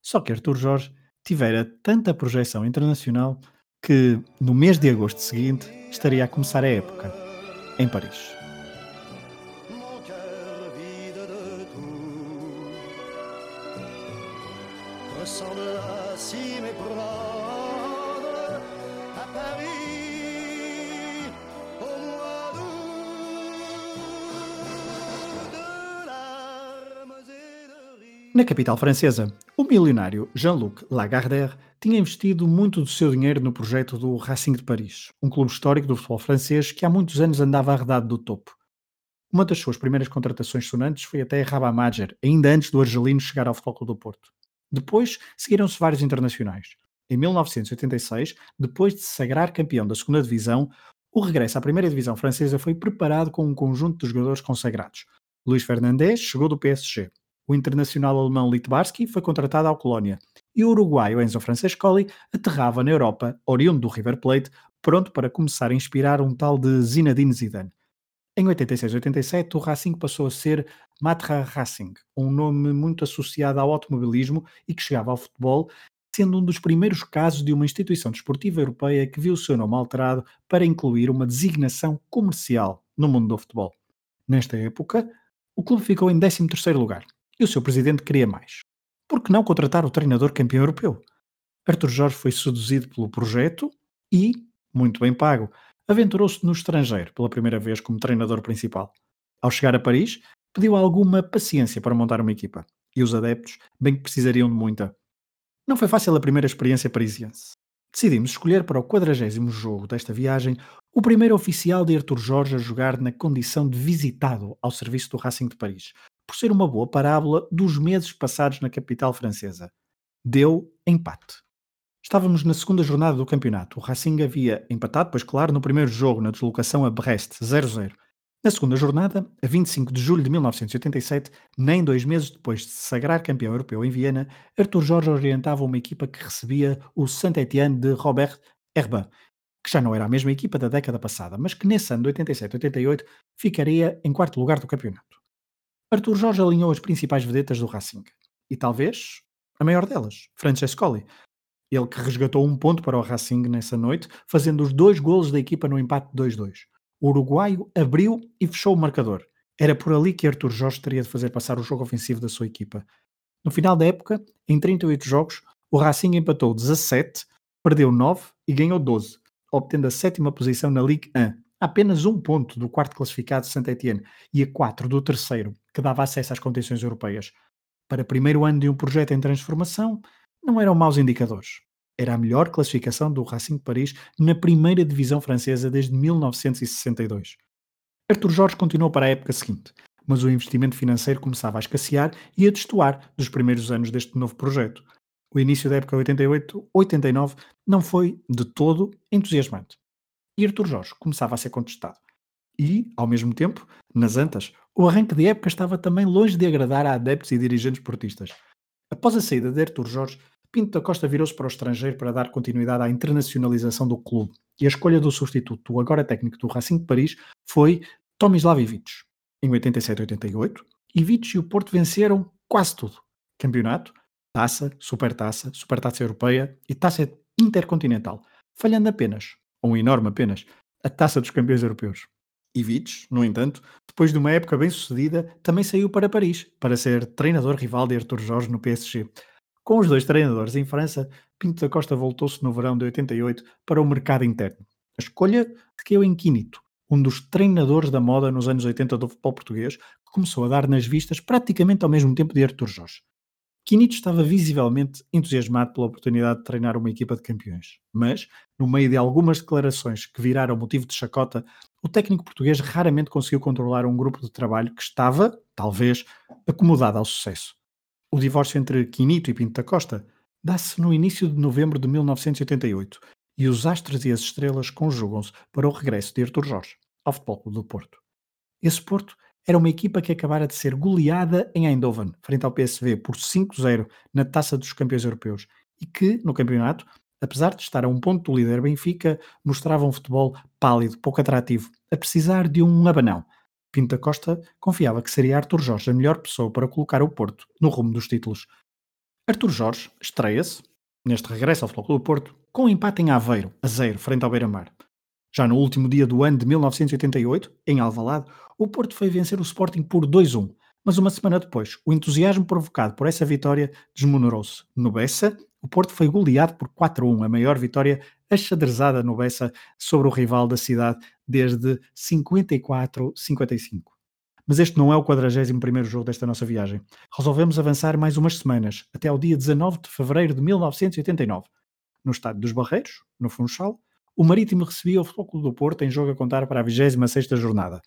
Só que Artur Jorge tivera tanta projeção internacional que, no mês de agosto seguinte, estaria a começar a época, em Paris. Na capital francesa, o milionário Jean-Luc Lagardère tinha investido muito do seu dinheiro no projeto do Racing de Paris, um clube histórico do futebol francês que há muitos anos andava arredado do topo. Uma das suas primeiras contratações sonantes foi até Rabat Mager, ainda antes do argelino chegar ao Futebol do Porto. Depois seguiram-se vários internacionais. Em 1986, depois de se sagrar campeão da segunda divisão, o regresso à primeira divisão francesa foi preparado com um conjunto de jogadores consagrados. Luís Fernandes chegou do PSG, o internacional alemão Litbarski foi contratado ao Colónia e o uruguaio Enzo Francescoli aterrava na Europa, oriundo do River Plate, pronto para começar a inspirar um tal de Zinedine Zidane. Em 86-87, o Racing passou a ser Matra Racing, um nome muito associado ao automobilismo e que chegava ao futebol, sendo um dos primeiros casos de uma instituição desportiva europeia que viu o seu nome alterado para incluir uma designação comercial no mundo do futebol. Nesta época, o clube ficou em 13º lugar e o seu presidente queria mais. Por que não contratar o treinador campeão europeu? Arthur Jorge foi seduzido pelo projeto e, muito bem pago, aventurou-se no estrangeiro pela primeira vez como treinador principal. Ao chegar a Paris, pediu alguma paciência para montar uma equipa e os adeptos bem que precisariam de muita. Não foi fácil a primeira experiência parisiense. Decidimos escolher para o quadragésimo jogo desta viagem o primeiro oficial de Arthur Jorge a jogar na condição de visitado ao serviço do Racing de Paris, por ser uma boa parábola dos meses passados na capital francesa. Deu empate. Estávamos na segunda jornada do campeonato. O Racing havia empatado, pois claro, no primeiro jogo, na deslocação a Brest, 0-0. Na segunda jornada, a 25 de julho de 1987, nem dois meses depois de se sagrar campeão europeu em Viena, Arthur Jorge orientava uma equipa que recebia o Saint-Étienne de Robert Herbin, que já não era a mesma equipa da década passada, mas que nesse ano de 87-88 ficaria em quarto lugar do campeonato. Arthur Jorge alinhou as principais vedetas do Racing, e talvez a maior delas, Francescoli, ele que resgatou um ponto para o Racing nessa noite, fazendo os dois golos da equipa no empate 2-2. O uruguaio abriu e fechou o marcador. Era por ali que Arthur Jorge teria de fazer passar o jogo ofensivo da sua equipa. No final da época, em 38 jogos, o Racing empatou 17, perdeu 9 e ganhou 12, obtendo a sétima posição na Ligue 1, apenas um ponto do quarto classificado Saint-Étienne e a quatro do terceiro, que dava acesso às competições europeias. Para primeiro ano de um projeto em transformação, não eram maus indicadores. Era a melhor classificação do Racing de Paris na primeira divisão francesa desde 1962. Arthur Jorge continuou para a época seguinte, mas o investimento financeiro começava a escassear e a destoar dos primeiros anos deste novo projeto. O início da época 88-89 não foi, de todo, entusiasmante. E Arthur Jorge começava a ser contestado. E, ao mesmo tempo, nas Antas, o arranque de época estava também longe de agradar a adeptos e dirigentes portistas. Após a saída de Arthur Jorge, Pinto da Costa virou-se para o estrangeiro para dar continuidade à internacionalização do clube e a escolha do substituto do agora técnico do Racing de Paris foi Tomislav Ivic. Em 87-88, Ivic e o Porto venceram quase tudo. Campeonato, Taça, Supertaça, Supertaça Europeia e Taça Intercontinental, falhando apenas, ou um enorme apenas, a Taça dos Campeões Europeus. Ivic, no entanto, depois de uma época bem sucedida, também saiu para Paris, para ser treinador rival de Arthur Jorge no PSG. Com os dois treinadores em França, Pinto da Costa voltou-se no verão de 88 para o mercado interno. A escolha caiu em Quinito, um dos treinadores da moda nos anos 80 do futebol português, que começou a dar nas vistas praticamente ao mesmo tempo de Artur Jorge. Quinito estava visivelmente entusiasmado pela oportunidade de treinar uma equipa de campeões, mas, no meio de algumas declarações que viraram motivo de chacota, o técnico português raramente conseguiu controlar um grupo de trabalho que estava, talvez, acomodado ao sucesso. O divórcio entre Quinito e Pinto da Costa dá-se no início de novembro de 1988 e os astros e as estrelas conjugam-se para o regresso de Artur Jorge ao Futebol Clube do Porto. Esse Porto era uma equipa que acabara de ser goleada em Eindhoven, frente ao PSV, por 5-0 na Taça dos Campeões Europeus e que, no campeonato, apesar de estar a um ponto do líder Benfica, mostrava um futebol pálido, pouco atrativo, a precisar de um abanão Pinto da Costa confiava que seria Artur Jorge a melhor pessoa para colocar o Porto no rumo dos títulos. Artur Jorge estreia-se, neste regresso ao Futebol do Porto, com um empate em Aveiro, a zero, frente ao Beira-Mar. Já no último dia do ano de 1988, em Alvalade, o Porto foi vencer o Sporting por 2-1, mas uma semana depois, o entusiasmo provocado por essa vitória desmonorou-se. No Bessa, o Porto foi goleado por 4-1, a maior vitória achadrezada no Bessa sobre o rival da cidade desde 54-55. Mas este não é o 41 jogo desta nossa viagem. Resolvemos avançar mais umas semanas, até ao dia 19 de fevereiro de 1989. No estádio dos Barreiros, no Funchal, o Marítimo recebia o Clube do Porto em jogo a contar para a 26ª jornada.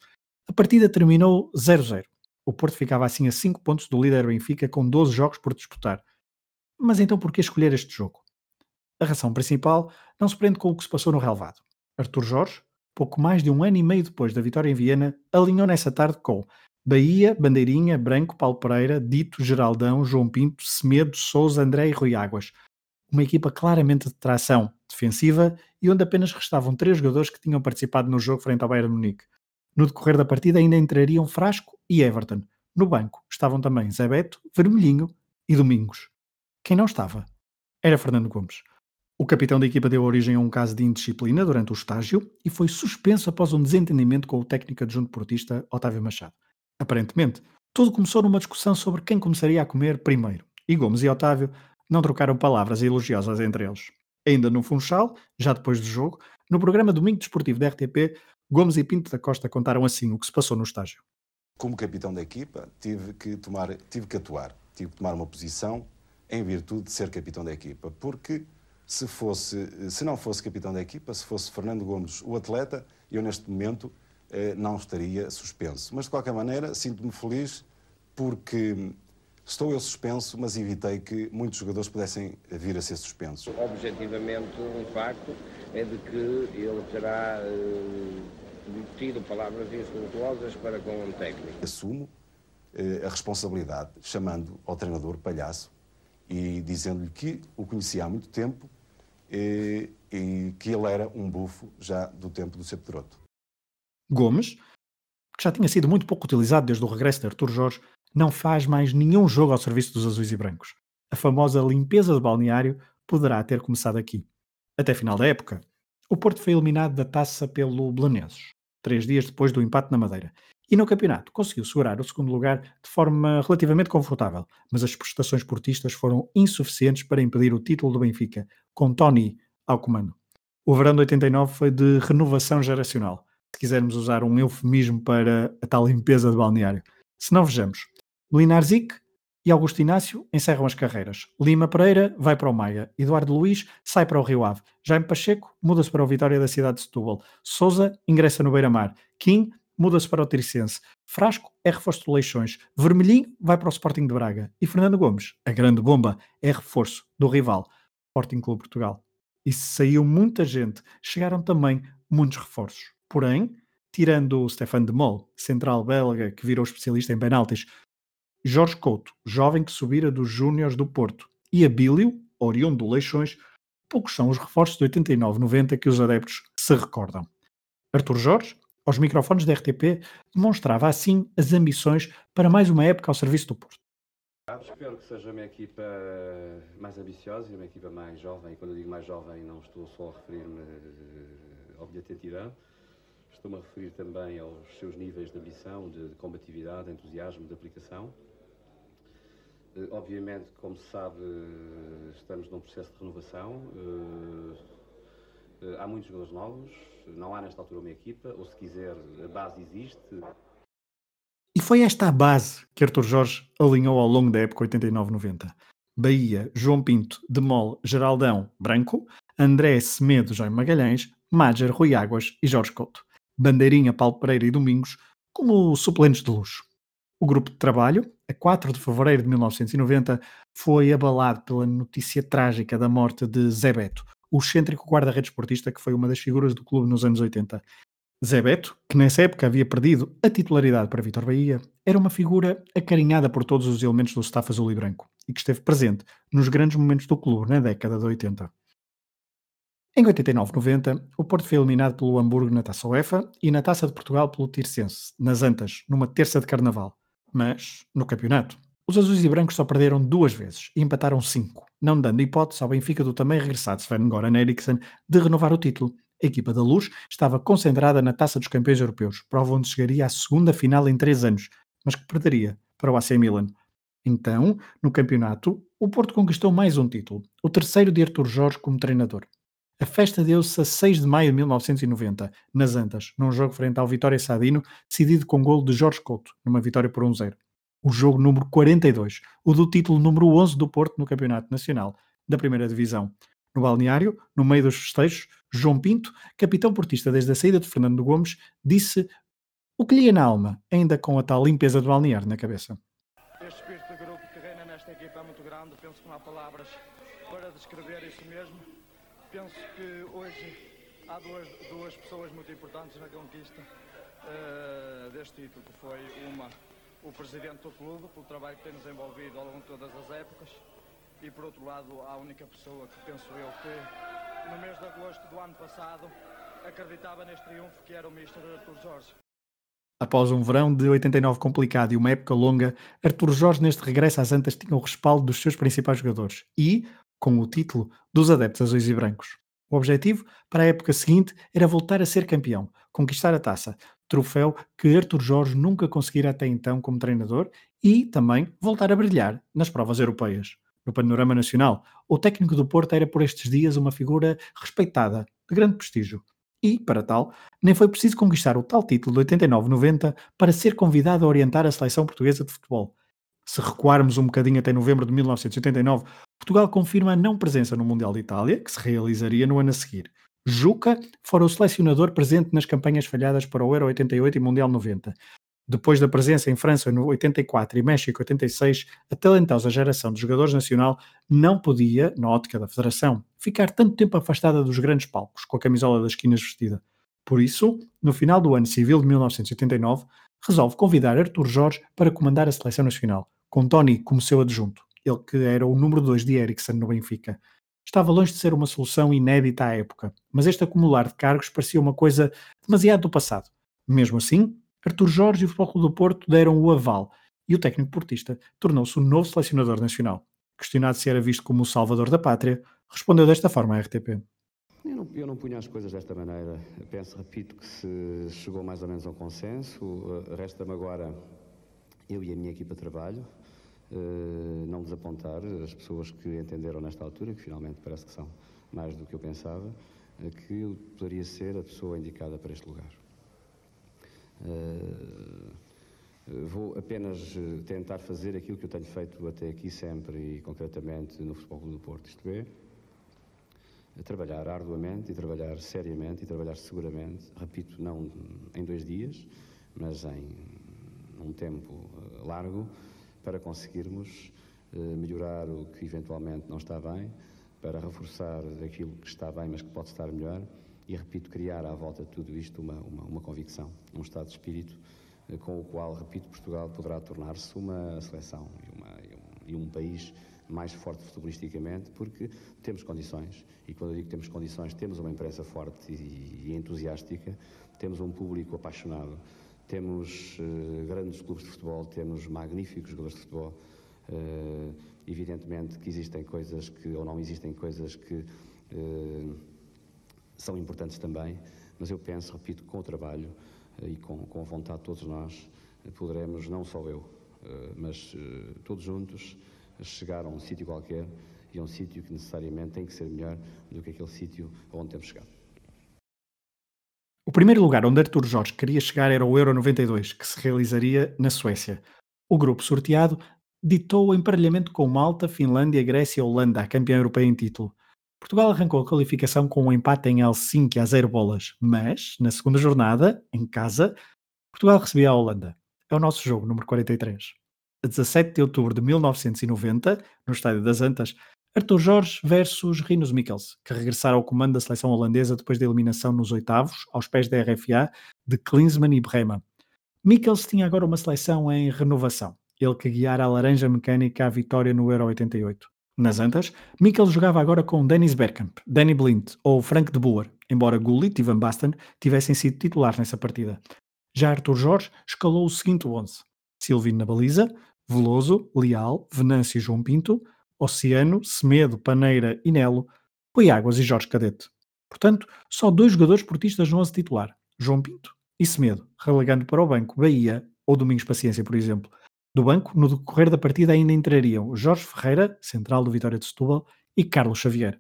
A partida terminou 0-0. O Porto ficava assim a 5 pontos do líder Benfica com 12 jogos por disputar. Mas então por que escolher este jogo? A razão principal não se prende com o que se passou no relevado. Artur Jorge, pouco mais de um ano e meio depois da vitória em Viena, alinhou nessa tarde com Bahia, Bandeirinha, Branco, Paulo Pereira, Dito, Geraldão, João Pinto, Semedo, Souza, André e Rui Águas. Uma equipa claramente de tração defensiva e onde apenas restavam três jogadores que tinham participado no jogo frente ao Bayern Munique. No decorrer da partida ainda entrariam Frasco e Everton. No banco estavam também Zé Beto, Vermelhinho e Domingos. Quem não estava era Fernando Gomes. O capitão da equipa deu origem a um caso de indisciplina durante o estágio e foi suspenso após um desentendimento com o técnico adjunto portista Otávio Machado. Aparentemente, tudo começou numa discussão sobre quem começaria a comer primeiro, e Gomes e Otávio não trocaram palavras elogiosas entre eles. Ainda no Funchal, já depois do jogo, no programa Domingo Desportivo da RTP, Gomes e Pinto da Costa contaram assim o que se passou no estágio. Como capitão da equipa, tive que, tomar, tive que atuar, tive que tomar uma posição em virtude de ser capitão da equipa, porque se, fosse, se não fosse capitão da equipa, se fosse Fernando Gomes o atleta, eu neste momento eh, não estaria suspenso. Mas de qualquer maneira, sinto-me feliz porque estou eu suspenso, mas evitei que muitos jogadores pudessem vir a ser suspensos. Objetivamente, um facto é de que ele terá eh, tido palavras insultuosas para com um técnico. Assumo eh, a responsabilidade, chamando ao treinador palhaço e dizendo-lhe que o conhecia há muito tempo e, e, que ele era um bufo já do tempo do Septeroto. Gomes, que já tinha sido muito pouco utilizado desde o regresso de Artur Jorge, não faz mais nenhum jogo ao serviço dos azuis e brancos. A famosa limpeza do balneário poderá ter começado aqui. Até final da época, o Porto foi eliminado da taça pelo Belenenses, três dias depois do empate na Madeira, e no campeonato conseguiu segurar o segundo lugar de forma relativamente confortável, mas as prestações portistas foram insuficientes para impedir o título do Benfica, com Tony ao comando. O verão de 89 foi de renovação geracional, se quisermos usar um eufemismo para a tal limpeza de balneário. Se não vejamos, Linar Zic e Augusto Inácio encerram as carreiras. Lima Pereira vai para o Maia. Eduardo Luiz sai para o Rio Ave. Jaime Pacheco muda-se para o Vitória da cidade de Setúbal. Souza ingressa no Beira-Mar. Kim muda-se para o Tricense. Frasco é reforço de Leixões. Vermelhinho vai para o Sporting de Braga. E Fernando Gomes, a grande bomba, é reforço do rival, Sporting Clube Portugal. E saiu muita gente, chegaram também muitos reforços. Porém, tirando o Stefan de Mol, central belga que virou especialista em penaltis, Jorge Couto, jovem que subira dos Júniores do Porto, e Abílio, oriundo do Leixões, poucos são os reforços de 89-90 que os adeptos se recordam. Arthur Jorge, aos microfones da RTP, demonstrava assim as ambições para mais uma época ao serviço do Porto. Espero que seja uma equipa mais ambiciosa e uma equipa mais jovem. E quando eu digo mais jovem, não estou só a referir-me ao bilhete de tirão. Estou-me a referir também aos seus níveis de ambição, de combatividade, de entusiasmo, de aplicação. Obviamente, como se sabe, estamos num processo de renovação. Há muitos jogadores novos, não há nesta altura uma equipa, ou se quiser, a base existe. E foi esta a base que Arthur Jorge alinhou ao longo da época 89-90. Bahia, João Pinto, Demol, Geraldão, Branco, André Semedo, Jaime Magalhães, Máger, Rui Águas e Jorge Couto. Bandeirinha, Paulo Pereira e Domingos como suplentes de luxo. O grupo de trabalho, a 4 de fevereiro de 1990, foi abalado pela notícia trágica da morte de Zé Beto, o excêntrico guarda-redes esportista que foi uma das figuras do clube nos anos 80. Zé Beto, que nessa época havia perdido a titularidade para Vitor Bahia, era uma figura acarinhada por todos os elementos do staff azul e branco e que esteve presente nos grandes momentos do clube na década de 80. Em 89-90, o Porto foi eliminado pelo Hamburgo na Taça UEFA e na Taça de Portugal pelo Tirsense, nas Antas, numa terça de Carnaval. Mas, no campeonato, os azuis e brancos só perderam duas vezes e empataram cinco, não dando hipótese ao Benfica do também regressado Sven-Goran Eriksson de renovar o título. A equipa da Luz estava concentrada na Taça dos Campeões Europeus, prova onde chegaria à segunda final em três anos, mas que perderia para o AC Milan. Então, no campeonato, o Porto conquistou mais um título, o terceiro de Artur Jorge como treinador. A festa deu-se a 6 de maio de 1990, nas Antas, num jogo frente ao Vitória Sadino, decidido com golo de Jorge Couto, numa vitória por 1-0 o jogo número 42, o do título número 11 do Porto no Campeonato Nacional da Primeira Divisão. No balneário, no meio dos festejos, João Pinto, capitão portista desde a saída de Fernando Gomes, disse o que lhe ia na alma, ainda com a tal limpeza do balneário na cabeça. Este espírito de grupo que reina nesta equipa é muito grande, penso que não há palavras para descrever isso mesmo. Penso que hoje há duas, duas pessoas muito importantes na conquista uh, deste título, que foi uma o presidente do clube, pelo trabalho que tem nos envolvido ao longo de todas as épocas. E por outro lado, a única pessoa que penso eu que no mês de agosto do ano passado acreditava neste triunfo, que era o Mister Artur Jorge. Após um verão de 89 complicado e uma época longa, Artur Jorge neste regresso às Antas tinha o respaldo dos seus principais jogadores e, com o título, dos adeptos azuis e brancos. O objetivo para a época seguinte era voltar a ser campeão, conquistar a taça, troféu que Artur Jorge nunca conseguira até então como treinador e também voltar a brilhar nas provas europeias. No panorama nacional, o técnico do Porto era por estes dias uma figura respeitada, de grande prestígio. E, para tal, nem foi preciso conquistar o tal título de 89-90 para ser convidado a orientar a seleção portuguesa de futebol. Se recuarmos um bocadinho até novembro de 1989, Portugal confirma a não presença no Mundial de Itália, que se realizaria no ano a seguir. Juca fora o selecionador presente nas campanhas falhadas para o Euro 88 e Mundial 90. Depois da presença em França no 84 e México 86, a talentosa geração de jogadores nacional não podia, na ótica da Federação, ficar tanto tempo afastada dos grandes palcos, com a camisola das esquinas vestida. Por isso, no final do ano civil de 1989, resolve convidar Artur Jorge para comandar a seleção nacional, com Tony como seu adjunto, ele que era o número 2 de Ericsson no Benfica. Estava longe de ser uma solução inédita à época, mas este acumular de cargos parecia uma coisa demasiado do passado. Mesmo assim, Artur Jorge e o Futebol Clube do Porto deram o aval e o técnico portista tornou-se o novo selecionador nacional. Questionado se era visto como o salvador da pátria, respondeu desta forma à RTP. Eu não, eu não punho as coisas desta maneira. Penso, repito, que se chegou mais ou menos a um consenso. Uh, Resta-me agora, eu e a minha equipa de trabalho, não desapontar as pessoas que entenderam nesta altura, que finalmente parece que são mais do que eu pensava, uh, que eu poderia ser a pessoa indicada para este lugar. Uh, vou apenas eh, tentar fazer aquilo que eu tenho feito até aqui sempre e concretamente no Futebol Clube do Porto, isto é, trabalhar arduamente e trabalhar seriamente e trabalhar seguramente, repito, não em dois dias, mas em um tempo eh, largo, para conseguirmos melhorar o que eventualmente não está bem, para reforçar aquilo que está bem, mas que pode estar melhor e, repito, criar à volta de tudo isto uma, uma, uma convicção, um estado de espírito eh, com o qual, repito, Portugal poderá tornar-se uma seleção e, uma, e, um, e, um, país mais forte futebolisticamente, porque temos condições, e quando eu digo que temos condições, temos uma imprensa forte e, e entusiástica, temos um público apaixonado, temos uh, grandes clubes de futebol, temos magníficos jogadores de futebol. Uh, evidentemente que existem coisas que, ou não existem coisas que uh, são importantes também, mas eu penso, repito, com o trabalho eh, e com, com a vontade de todos nós, eh, poderemos, não só eu, eh, mas todos juntos, chegar a um sítio qualquer e a um sítio que necessariamente tem que ser melhor do que aquele sítio onde temos chegado. O primeiro lugar onde Artur Jorge queria chegar era o Euro 92, que se realizaria na Suécia. O grupo sorteado ditou o emparelhamento com Malta, Finlândia, Grécia e Holanda, a campeã europeia em título. Portugal arrancou a qualificação com um empate em Helsinki a zero bolas, mas na segunda jornada, em casa, Portugal recebia a Holanda. É o nosso jogo número 43. A 17 de outubro de 1990, no Estádio das Antas, Arthur Jorge versus Rinus Mikkels, que regressaram ao comando da seleção holandesa depois da eliminação nos oitavos, aos pés da RFA, de Klinsmann e Brema. Mikkels tinha agora uma seleção em renovação, ele que guiara a laranja mecânica à vitória no Euro 88. Nas Antas, Mikkel jogava agora com Dennis Bergkamp, Danny Blind ou Frank de Boer, embora Gullit e Van Basten tivessem sido titulares nessa partida. Já Arthur Jorge escalou o seguinte 11. Silvino na baliza, Veloso, Leal, Venâncio e João Pinto, Oceano, Semedo, Paneira e Nelo, Águas e Jorge Cadete. Portanto, só dois jogadores portistas no 11 titular, João Pinto e Semedo, relegando para o banco Bahia ou Domingos Paciência, por exemplo, do banco, no decorrer da partida ainda entrariam Jorge Ferreira, central do Vitória de Setúbal, e Carlos Xavier.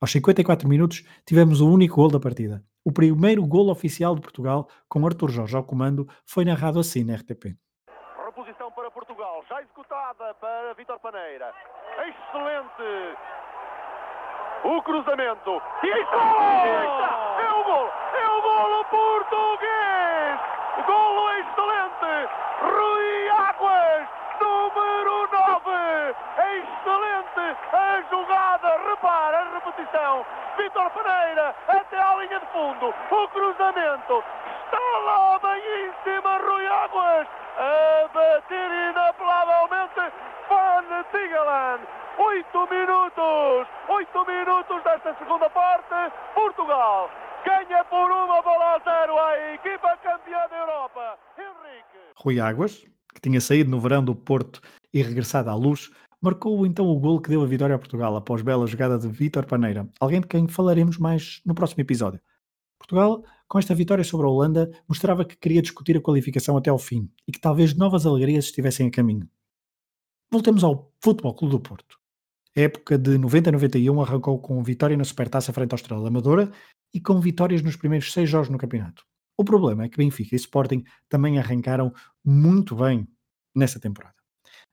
Aos 54 minutos tivemos o único gol da partida. O primeiro gol oficial de Portugal, com Artur Jorge ao comando, foi narrado assim na RTP. Reposição para Portugal, já executada para Vitor Paneira. Excelente! O cruzamento. E está! É o gol! É o gol português! Golo excelente! Rui Águas, número 9. Excelente a jogada. Repara a repetição. Vitor Pereira até à linha de fundo. O cruzamento. Está lá bem em cima Rui Águas. Águas a bater inapelavelmente Van Tigalan. Oito minutos, oito minutos desta segunda parte, Portugal ganha por uma bola a zero a equipa campeã da Europa. Henrique. Rui Águas, que tinha saído no verão do Porto e regressado à luz, marcou então o gol que deu a vitória a Portugal após bela jogada de Vítor Paneira, alguém de quem falaremos mais no próximo episódio. Portugal, com esta vitória sobre a Holanda, mostrava que queria discutir a qualificação até ao fim e que talvez novas alegrias estivessem a caminho. Voltemos ao Futebol Clube do Porto. A época de 90-91 arrancou com vitória na Supertaça frente ao Estrela Amadora e com vitórias nos primeiros seis jogos no campeonato. O problema é que Benfica e Sporting também arrancaram muito bem nessa temporada.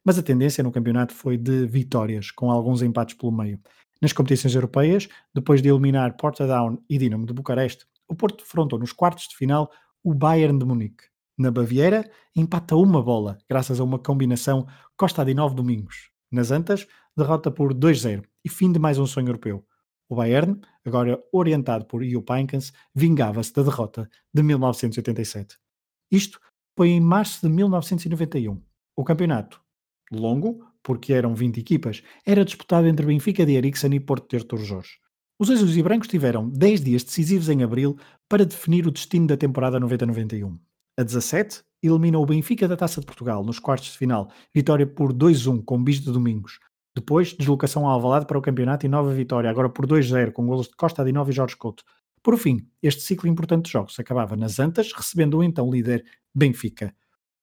Mas a tendência no campeonato foi de vitórias, com alguns empates pelo meio. Nas competições europeias, depois de eliminar Portadown e Dinamo de Bucareste, o Porto defrontou nos quartos de final o Bayern de Munique. Na Baviera, empata uma bola, graças a uma combinação Costa de Nove Domingos. Nas Antas, derrota por 2-0 e fim de mais um sonho europeu. O Bayern, agora orientado por Jupp Heynckes, vingava-se da derrota de 1987. Isto foi em março de 1991. O campeonato, longo, porque eram 20 equipas, era disputado entre Benfica de Eriksen e Porto de Artur Jorge. Os azuis e brancos tiveram 10 dias decisivos em abril para definir o destino da temporada 90-91. A 17, eliminou o Benfica da Taça de Portugal nos quartos de final, vitória por 2-1 com bis de Domingos. Depois, deslocação ao Alvalade para o campeonato e nova vitória, agora por 2-0, com golos de Costa Adinov e Jorge Couto. Por fim, este ciclo importante de jogos acabava nas Antas, recebendo o então líder Benfica.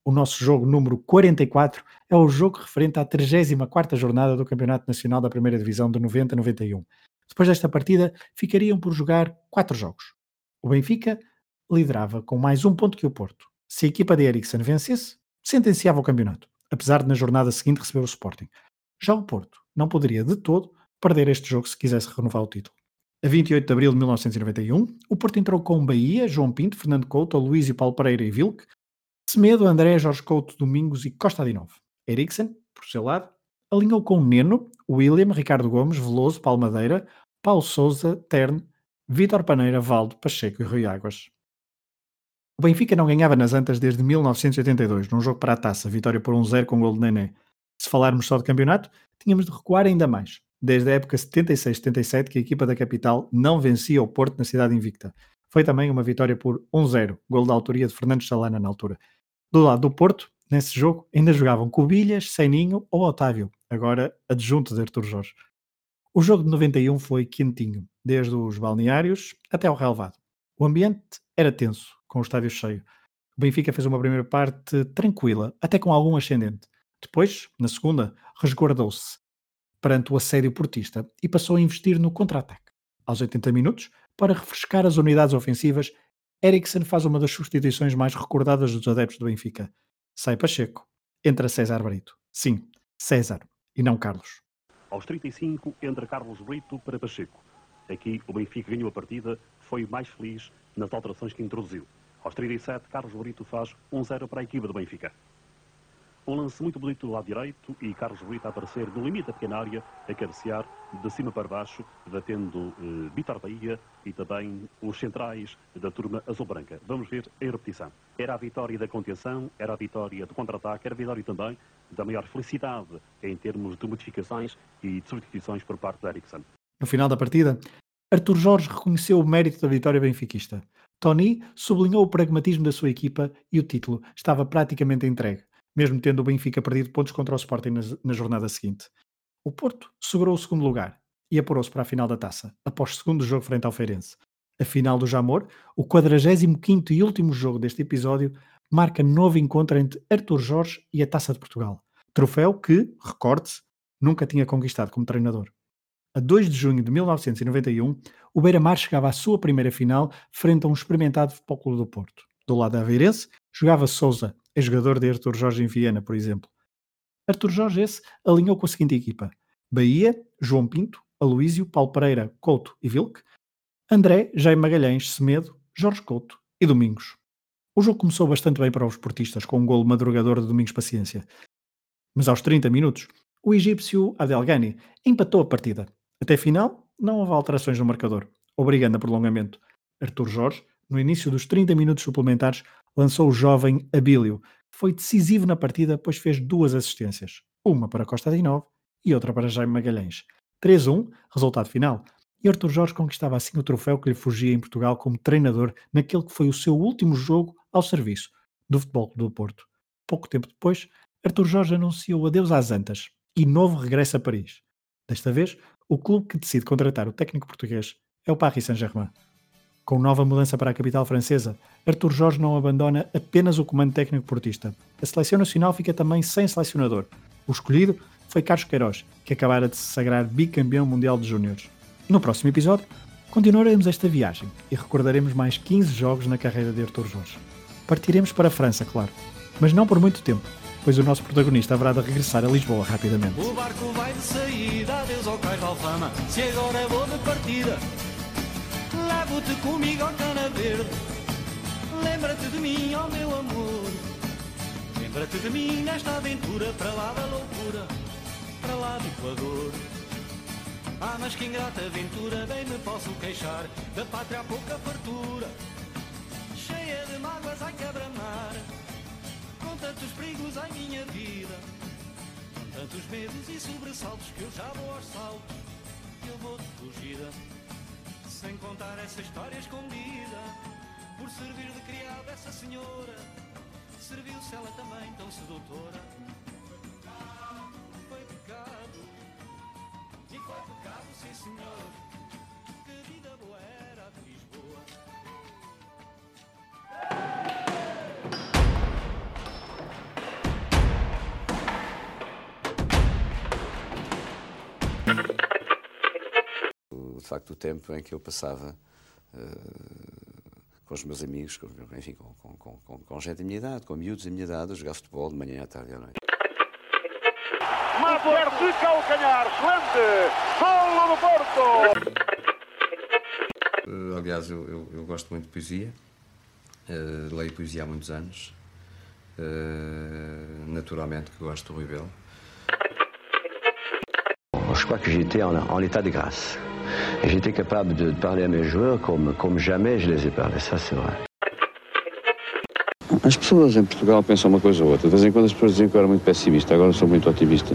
O nosso jogo número 44 é o jogo referente à 34ª jornada do Campeonato Nacional da Primeira Divisão de 90-91. Depois desta partida, ficariam por jogar quatro jogos. O Benfica liderava com mais um ponto que o Porto. Se a equipa de Eriksen vencesse, sentenciava o campeonato, apesar de na jornada seguinte receber o Sporting. Já o Porto não poderia de todo perder este jogo se quisesse renovar o título. A 28 de abril de 1991, o Porto entrou com Bahia, João Pinto, Fernando Couto, Luís Paulo Pereira e Vilque, Semedo, André, Jorge Couto, Domingos e Costa Adinov. Eriksen, por seu lado, alinhou com Neno, William, Ricardo Gomes, Veloso, Palmadeira, Paulo Souza, Terne, Vítor Paneira, Valdo, Pacheco e Rui Águas. O Benfica não ganhava nas Antas desde 1982, num jogo para a taça, vitória por 1-0 com gol de Nené. Se falarmos só de campeonato, tínhamos de recuar ainda mais. Desde a época 76-77 que a equipa da capital não vencia o Porto na cidade invicta. Foi também uma vitória por 1-0, gol da autoria de Fernando Salana na altura. Do lado do Porto, nesse jogo, ainda jogavam Cubilhas, Seninho ou Otávio, agora adjunto de Artur Jorge. O jogo de 91 foi quentinho, desde os balneários até ao relevado. O ambiente era tenso, com o estádio cheio. O Benfica fez uma primeira parte tranquila, até com algum ascendente. Depois, na segunda, resguardou-se perante o assédio portista e passou a investir no contra-ataque. Aos 80 minutos, para refrescar as unidades ofensivas, Eriksen faz uma das substituições mais recordadas dos adeptos do Benfica. Sai Pacheco, entra César Brito. Sim, César, e não Carlos. Aos 35, entra Carlos Brito para Pacheco. Aqui, o Benfica ganhou a partida, foi mais feliz nas alterações que introduziu. Aos 37, Carlos Brito faz 1-0 para a equipa do Benfica. Um lance muito bonito do lado direito e Carlos Brito a aparecer no limite da pequena área, a cabecear de cima para baixo, batendo eh, Bahia e também os centrais da turma azul-branca. Vamos ver em repetição. Era a vitória da contenção, era a vitória do contra-ataque, era a vitória também da maior felicidade em termos de modificações e de substituições por parte da Ericsson. No final da partida, Artur Jorge reconheceu o mérito da vitória benfiquista. Tony sublinhou o pragmatismo da sua equipa e o título estava praticamente entregue mesmo tendo o Benfica perdido pontos contra o Sporting na, na jornada seguinte. O Porto segurou o segundo lugar e apurou-se para a final da taça, após segundo jogo frente ao Feirense. A final do Jamor, o 45 e último jogo deste episódio, marca novo encontro entre Artur Jorge e a Taça de Portugal. Troféu que, recorde-se, nunca tinha conquistado como treinador. A 2 de junho de 1991, o Beira-Mar chegava à sua primeira final frente a um experimentado Futebol do Porto. Do lado Aveirense, jogava Souza, é jogador de Arthur Jorge em Viena, por exemplo. Arthur Jorge esse alinhou com a seguinte equipa: Bahia, João Pinto, Aloísio, Paulo Pereira, Couto e Vilque, André, Jaime Magalhães, Semedo, Jorge Couto e Domingos. O jogo começou bastante bem para os esportistas, com um golo madrugador de Domingos Paciência. Mas aos 30 minutos, o egípcio Adelgani empatou a partida. Até final, não houve alterações no marcador, obrigando a prolongamento. Arthur Jorge, no início dos 30 minutos suplementares, lançou o jovem Abílio, que foi decisivo na partida, pois fez duas assistências, uma para Costa Dinov e outra para Jaime Magalhães. 3-1, resultado final, e Arthur Jorge conquistava assim o troféu que lhe fugia em Portugal como treinador naquele que foi o seu último jogo ao serviço do Futebol do Porto. Pouco tempo depois, Arthur Jorge anunciou adeus às Antas e novo regresso a Paris. Desta vez, o clube que decide contratar o técnico português é o Paris Saint-Germain. Com nova mudança para a capital francesa, Arthur Jorge não abandona apenas o comando técnico portista. A seleção nacional fica também sem selecionador. O escolhido foi Carlos Queiroz, que acabara de se sagrar bicampeão mundial de júniores. No próximo episódio, continuaremos esta viagem e recordaremos mais 15 jogos na carreira de Arthur Jorge. Partiremos para a França, claro, mas não por muito tempo, pois o nosso protagonista haverá de regressar a Lisboa rapidamente. O barco vai de saída, adeus ao cais de Alfama, se agora vou de partida. Levo-te comigo ao cana verde. Lembra-te de mim, ó oh meu amor. Lembra-te de mim nesta aventura Para lá da loucura Para lá do Equador. Ah, mas que ingrata aventura Bem me posso queixar. Da pátria há pouca fartura Cheia de mágoas, ai quebra-mar tantos perigos, ai minha vida. Com tantos medos e sobressaltos Que eu já vou aos saltos Eu vou de fugida sem contar essa história escondida Por servir de criada essa senhora. Serviu-se ela também tão sedutora. Foi pecado. E foi pecado, sim senhor de facto o tempo em que eu passava uh, com os meus amigos, com, enfim, com, com, com, com gente da minha idade, com miúdos da minha idade, a jogar futebol de manhã à tarde e à noite. Mater de calcanhar, excelente! Golo do Porto! Uh, aliás, eu, eu, eu, gosto muito de poesia, uh, leio poesia há muitos anos, naturalmente que gosto do Rui Belo. Je crois que j'étais en, en état de grâce. J'étais capable de parler à mes joueurs comme, comme jamais je les ai parlé, ça c'est vrai. As pessoas em Portugal pensam uma coisa ou outra. De vez em quando as pessoas diziam que eu era muito pessimista, agora sou muito otimista.